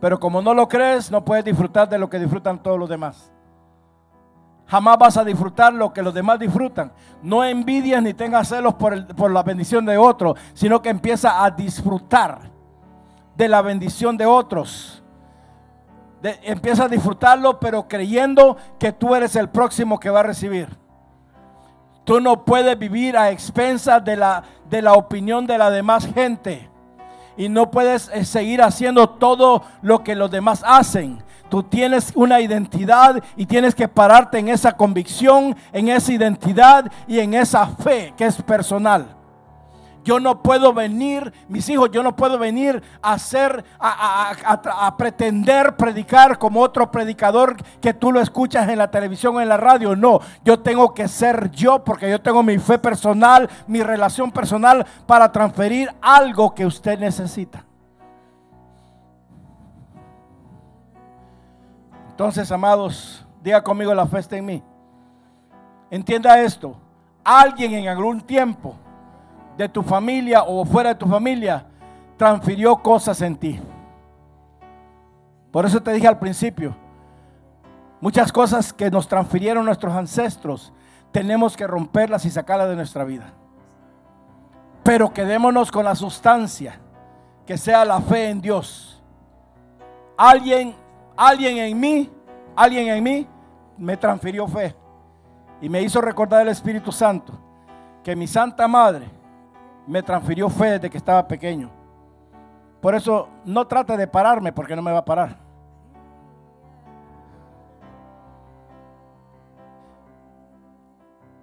S1: Pero como no lo crees, no puedes disfrutar de lo que disfrutan todos los demás. Jamás vas a disfrutar lo que los demás disfrutan. No envidias ni tengas celos por, la bendición de otro, sino que empieza a disfrutar de la bendición de otros. empieza a disfrutarlo, pero creyendo que tú eres el próximo que va a recibir. Tú no puedes vivir a expensas de la, de la opinión de la demás gente. Y no puedes eh, seguir haciendo todo lo que los demás hacen. Tú tienes una identidad y tienes que pararte en esa convicción, en esa identidad y en esa fe que es personal. Yo no puedo venir, mis hijos, yo no puedo venir a hacer, a, pretender predicar como otro predicador que tú lo escuchas en la televisión o en la radio. No, yo tengo que ser yo porque yo tengo mi fe personal, mi relación personal para transferir algo que usted necesita. Entonces, amados, diga conmigo la fe en mí. Entienda esto. Alguien en algún tiempo de tu familia o fuera de tu familia transfirió cosas en ti. Por eso te dije al principio, muchas cosas que nos transfirieron nuestros ancestros, tenemos que romperlas y sacarlas de nuestra vida. Pero quedémonos con la sustancia, que sea la fe en Dios. Alguien, alguien en mí, alguien en mí me transfirió fe y me hizo recordar el Espíritu Santo, que mi Santa Madre, me transfirió fe desde que estaba pequeño. Por eso no trate de pararme porque no me va a parar.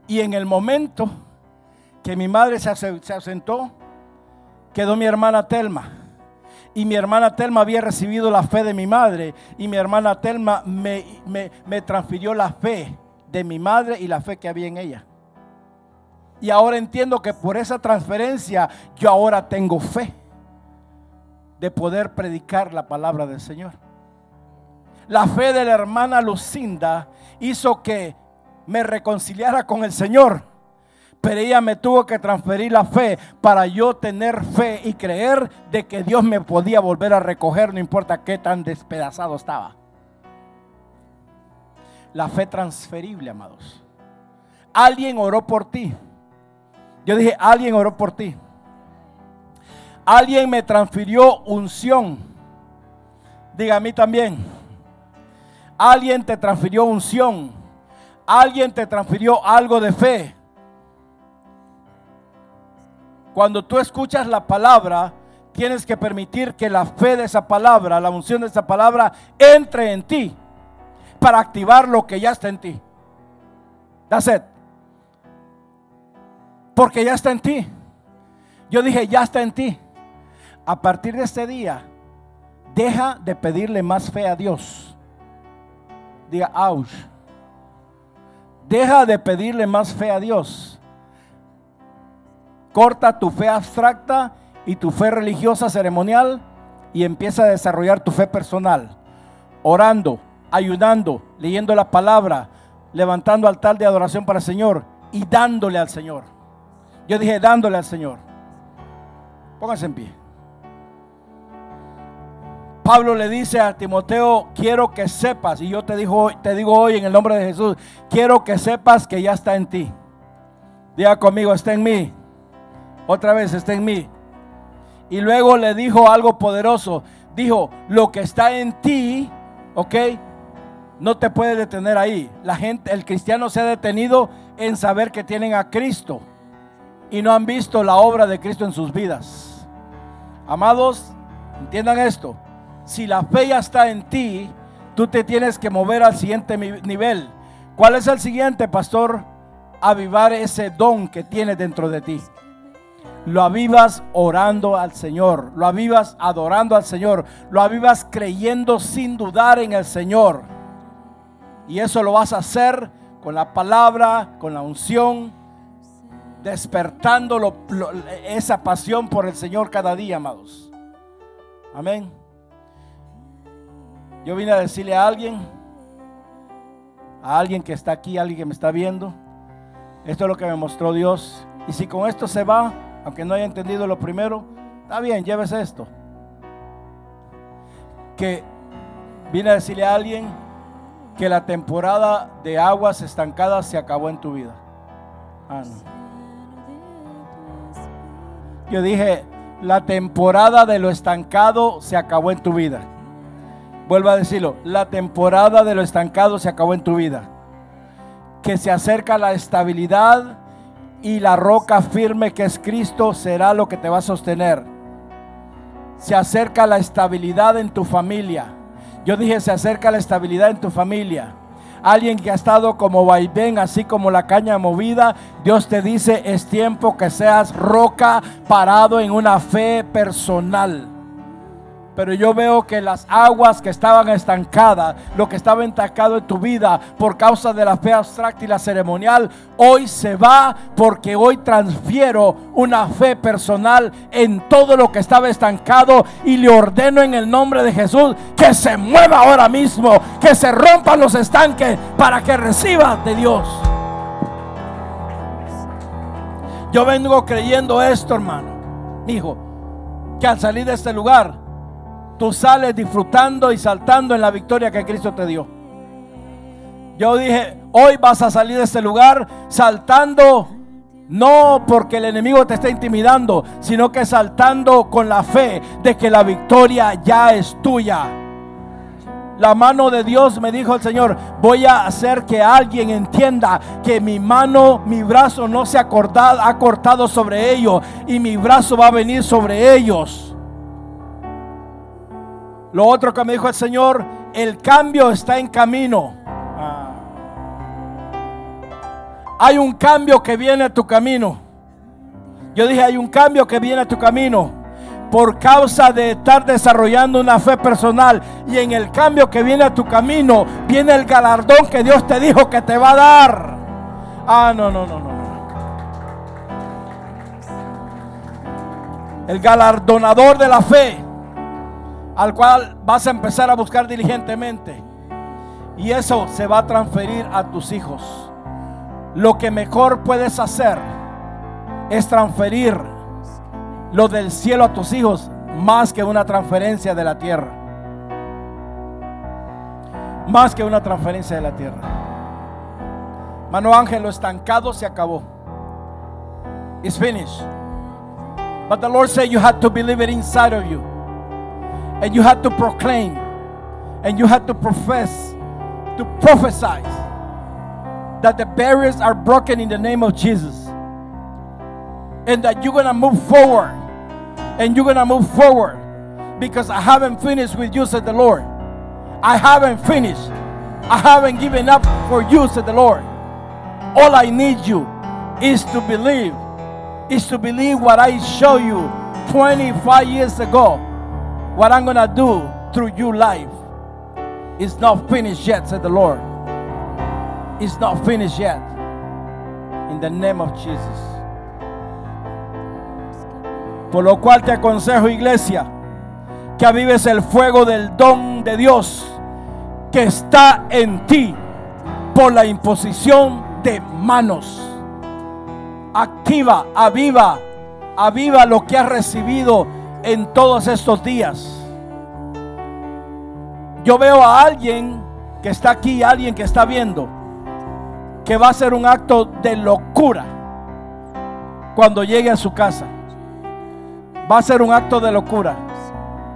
S1: Y en el momento que mi madre se, asentó, quedó mi hermana Telma. Y mi hermana Telma había recibido la fe de mi madre. Y mi hermana Telma me, me transfirió la fe de mi madre y la fe que había en ella. Y ahora entiendo que por esa transferencia yo ahora tengo fe de poder predicar la palabra del Señor. La fe de la hermana Lucinda hizo que me reconciliara con el Señor. Pero ella me tuvo que transferir la fe para yo tener fe y creer de que Dios me podía volver a recoger, no importa qué tan despedazado estaba. la fe transferible, amados. Alguien oró por ti. Yo dije, alguien oró por ti. Alguien me transfirió unción. Diga a mí también. Alguien te transfirió unción. Alguien te transfirió algo de fe. Cuando tú escuchas la palabra, tienes que permitir que la fe de esa palabra, la unción de esa palabra, entre en ti para activar lo que ya está en ti. That's it. Porque ya está en ti. Yo dije, ya está en ti. A partir de este día, deja de pedirle más fe a Dios. Diga. Deja de pedirle más fe a Dios. Corta tu fe abstracta y tu fe religiosa ceremonial y empieza a desarrollar tu fe personal. Orando, ayudando, leyendo la palabra, levantando altar de adoración para el Señor y dándole al Señor. Yo dije dándole al Señor. Pónganse en pie. Pablo le dice a Timoteo, quiero que sepas, y yo te digo, te digo hoy en el nombre de Jesús, quiero que sepas que ya está en ti. Diga conmigo, está en mí. Otra vez, está en mí. Y luego le dijo algo poderoso. Dijo, lo que está en ti, ¿ok? No te puede detener ahí. La gente, el cristiano se ha detenido en saber que tienen a Cristo y no han visto la obra de Cristo en sus vidas. Amados, entiendan esto. Si la fe ya está en ti, tú te tienes que mover al siguiente nivel. ¿Cuál es el siguiente, pastor? Avivar ese don que tiene dentro de ti. Lo avivas orando al Señor, lo avivas adorando al Señor, lo avivas creyendo sin dudar en el Señor. Y eso lo vas a hacer con la palabra, con la unción, despertando esa pasión por el Señor cada día, amados. Amén. Yo vine a decirle a alguien, a alguien que está aquí, a alguien que me está viendo, esto es lo que me mostró Dios. Y si con esto se va, aunque no haya entendido lo primero, está bien, llévese esto. Que vine a decirle a alguien que la temporada de aguas estancadas se acabó en tu vida. Ah. Yo dije, la temporada de lo estancado se acabó en tu vida. Vuelvo a decirlo, la temporada de lo estancado se acabó en tu vida. Que se acerca la estabilidad y la roca firme que es Cristo será lo que te va a sostener. Se acerca la estabilidad en tu familia. Yo dije, se acerca la estabilidad en tu familia alguien que ha estado como vaivén, así como la caña movida, Dios te dice, es tiempo que seas roca parado en una fe personal. Pero yo veo que las aguas que estaban estancadas, lo que estaba estancado en tu vida por causa de la fe abstracta y la ceremonial, hoy se va porque hoy transfiero una fe personal en todo lo que estaba estancado y le ordeno en el nombre de Jesús que se mueva ahora mismo, que se rompan los estanques para que reciba de Dios. Yo vengo creyendo esto, hermano, hijo, que al salir de este lugar tú sales disfrutando y saltando en la victoria que Cristo te dio. Yo dije, hoy vas a salir de este lugar saltando, no porque el enemigo te está intimidando, sino que saltando con la fe de que la victoria ya es tuya. La mano de Dios me dijo el Señor, voy a hacer que alguien entienda que mi mano, mi brazo no se ha cortado, ha cortado sobre ellos y mi brazo va a venir sobre ellos. Lo otro que me dijo el Señor, el cambio está en camino. Ah. Hay un cambio que viene a tu camino. Yo dije, hay un cambio que viene a tu camino por causa de estar desarrollando una fe personal. Y en el cambio que viene a tu camino, viene el galardón que Dios te dijo que te va a dar. Ah, no, no, no, no. El galardonador de la fe al cual vas a empezar a buscar diligentemente. Y eso se va a transferir a tus hijos. Lo que mejor puedes hacer es transferir lo del cielo a tus hijos más que una transferencia de la tierra. Más que una transferencia de la tierra. Mano Ángel, lo estancado se acabó. It's finished. But the Lord said you had to believe it inside of you. And you had to proclaim. And you had to profess, to prophesy that the barriers are broken in the name of Jesus. And that you're going to move forward. And you're going to move forward. Because I haven't finished with you, said the Lord. I haven't finished. I haven't given up for you, said the Lord. All I need you is to believe, is to believe what I show you 25 years ago, what I'm gonna do through your life. It's not finished yet, said the Lord. It's not finished yet. In the name of Jesus. Por lo cual te aconsejo, iglesia, que avives el fuego del don de Dios que está en ti por la imposición de manos. Activa, aviva, aviva lo que has recibido en todos estos días. Yo veo a alguien que está aquí, alguien que está viendo, que va a hacer un acto de locura cuando llegue a su casa. Va a ser un acto de locura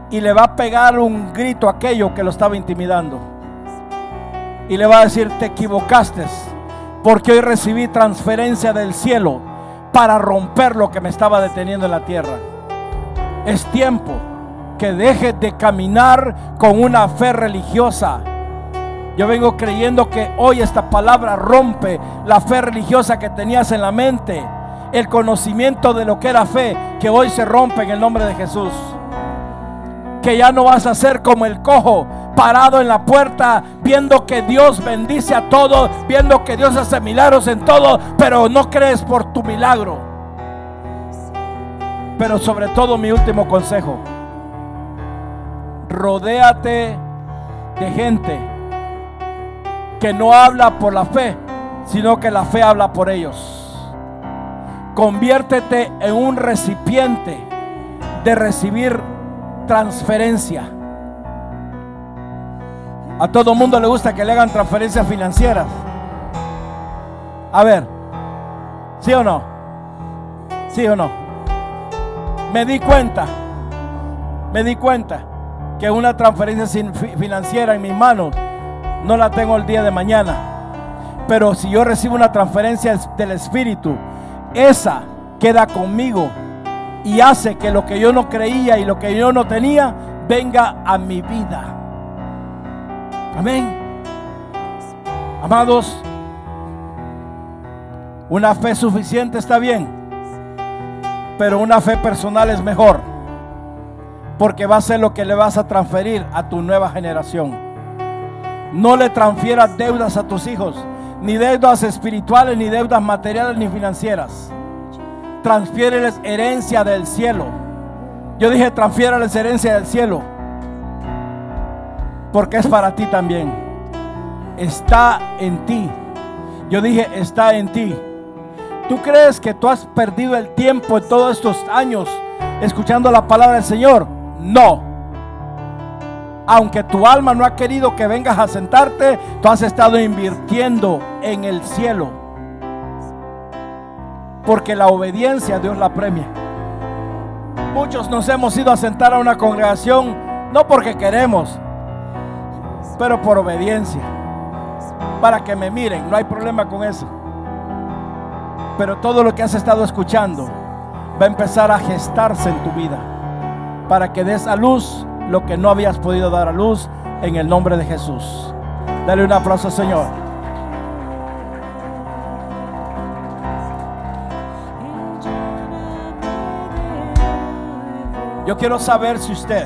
S1: y le va a pegar un grito a aquello que lo estaba intimidando. Y le va a decir, te equivocaste, porque hoy recibí transferencia del cielo para romper lo que me estaba deteniendo en la tierra. Es tiempo que dejes de caminar con una fe religiosa. Yo vengo creyendo que hoy esta palabra rompe la fe religiosa que tenías en la mente, el conocimiento de lo que era fe, que hoy se rompe en el nombre de Jesús que ya no vas a ser como el cojo parado en la puerta viendo que Dios bendice a todos, viendo que Dios hace milagros en todo, pero no crees por tu milagro. Pero sobre todo mi último consejo, rodéate de gente que no habla por la fe, sino que la fe habla por ellos. Conviértete en un recipiente de recibir transferencia. A todo mundo le gusta que le hagan transferencias financieras. A ver, ¿sí o no? ¿Sí o no? Me di cuenta, me di cuenta que una transferencia financiera en mis manos no la tengo el día de mañana. Pero si yo recibo una transferencia del Espíritu, esa queda conmigo y hace que lo que yo no creía y lo que yo no tenía venga a mi vida. Amén. Amados, una fe suficiente está bien, pero una fe personal es mejor, porque va a ser lo que le vas a transferir a tu nueva generación. No le transfieras deudas a tus hijos, ni deudas espirituales, ni deudas materiales, ni financieras transfiéreles herencia del cielo. Yo dije, transfiéreles herencia del cielo. Porque es para ti también. Está en ti. Yo dije, está en ti. ¿Tú crees que tú has perdido el tiempo en todos estos años escuchando la palabra del Señor? No. Aunque tu alma no ha querido que vengas a sentarte, tú has estado invirtiendo en el cielo. Porque la obediencia Dios la premia. Muchos nos hemos ido a sentar a una congregación no porque queremos, pero por obediencia. Para que me miren, no hay problema con eso. Pero todo lo que has estado escuchando va a empezar a gestarse en tu vida. Para que des a luz lo que no habías podido dar a luz en el nombre de Jesús. Dale un aplauso, Señor. Yo quiero saber si usted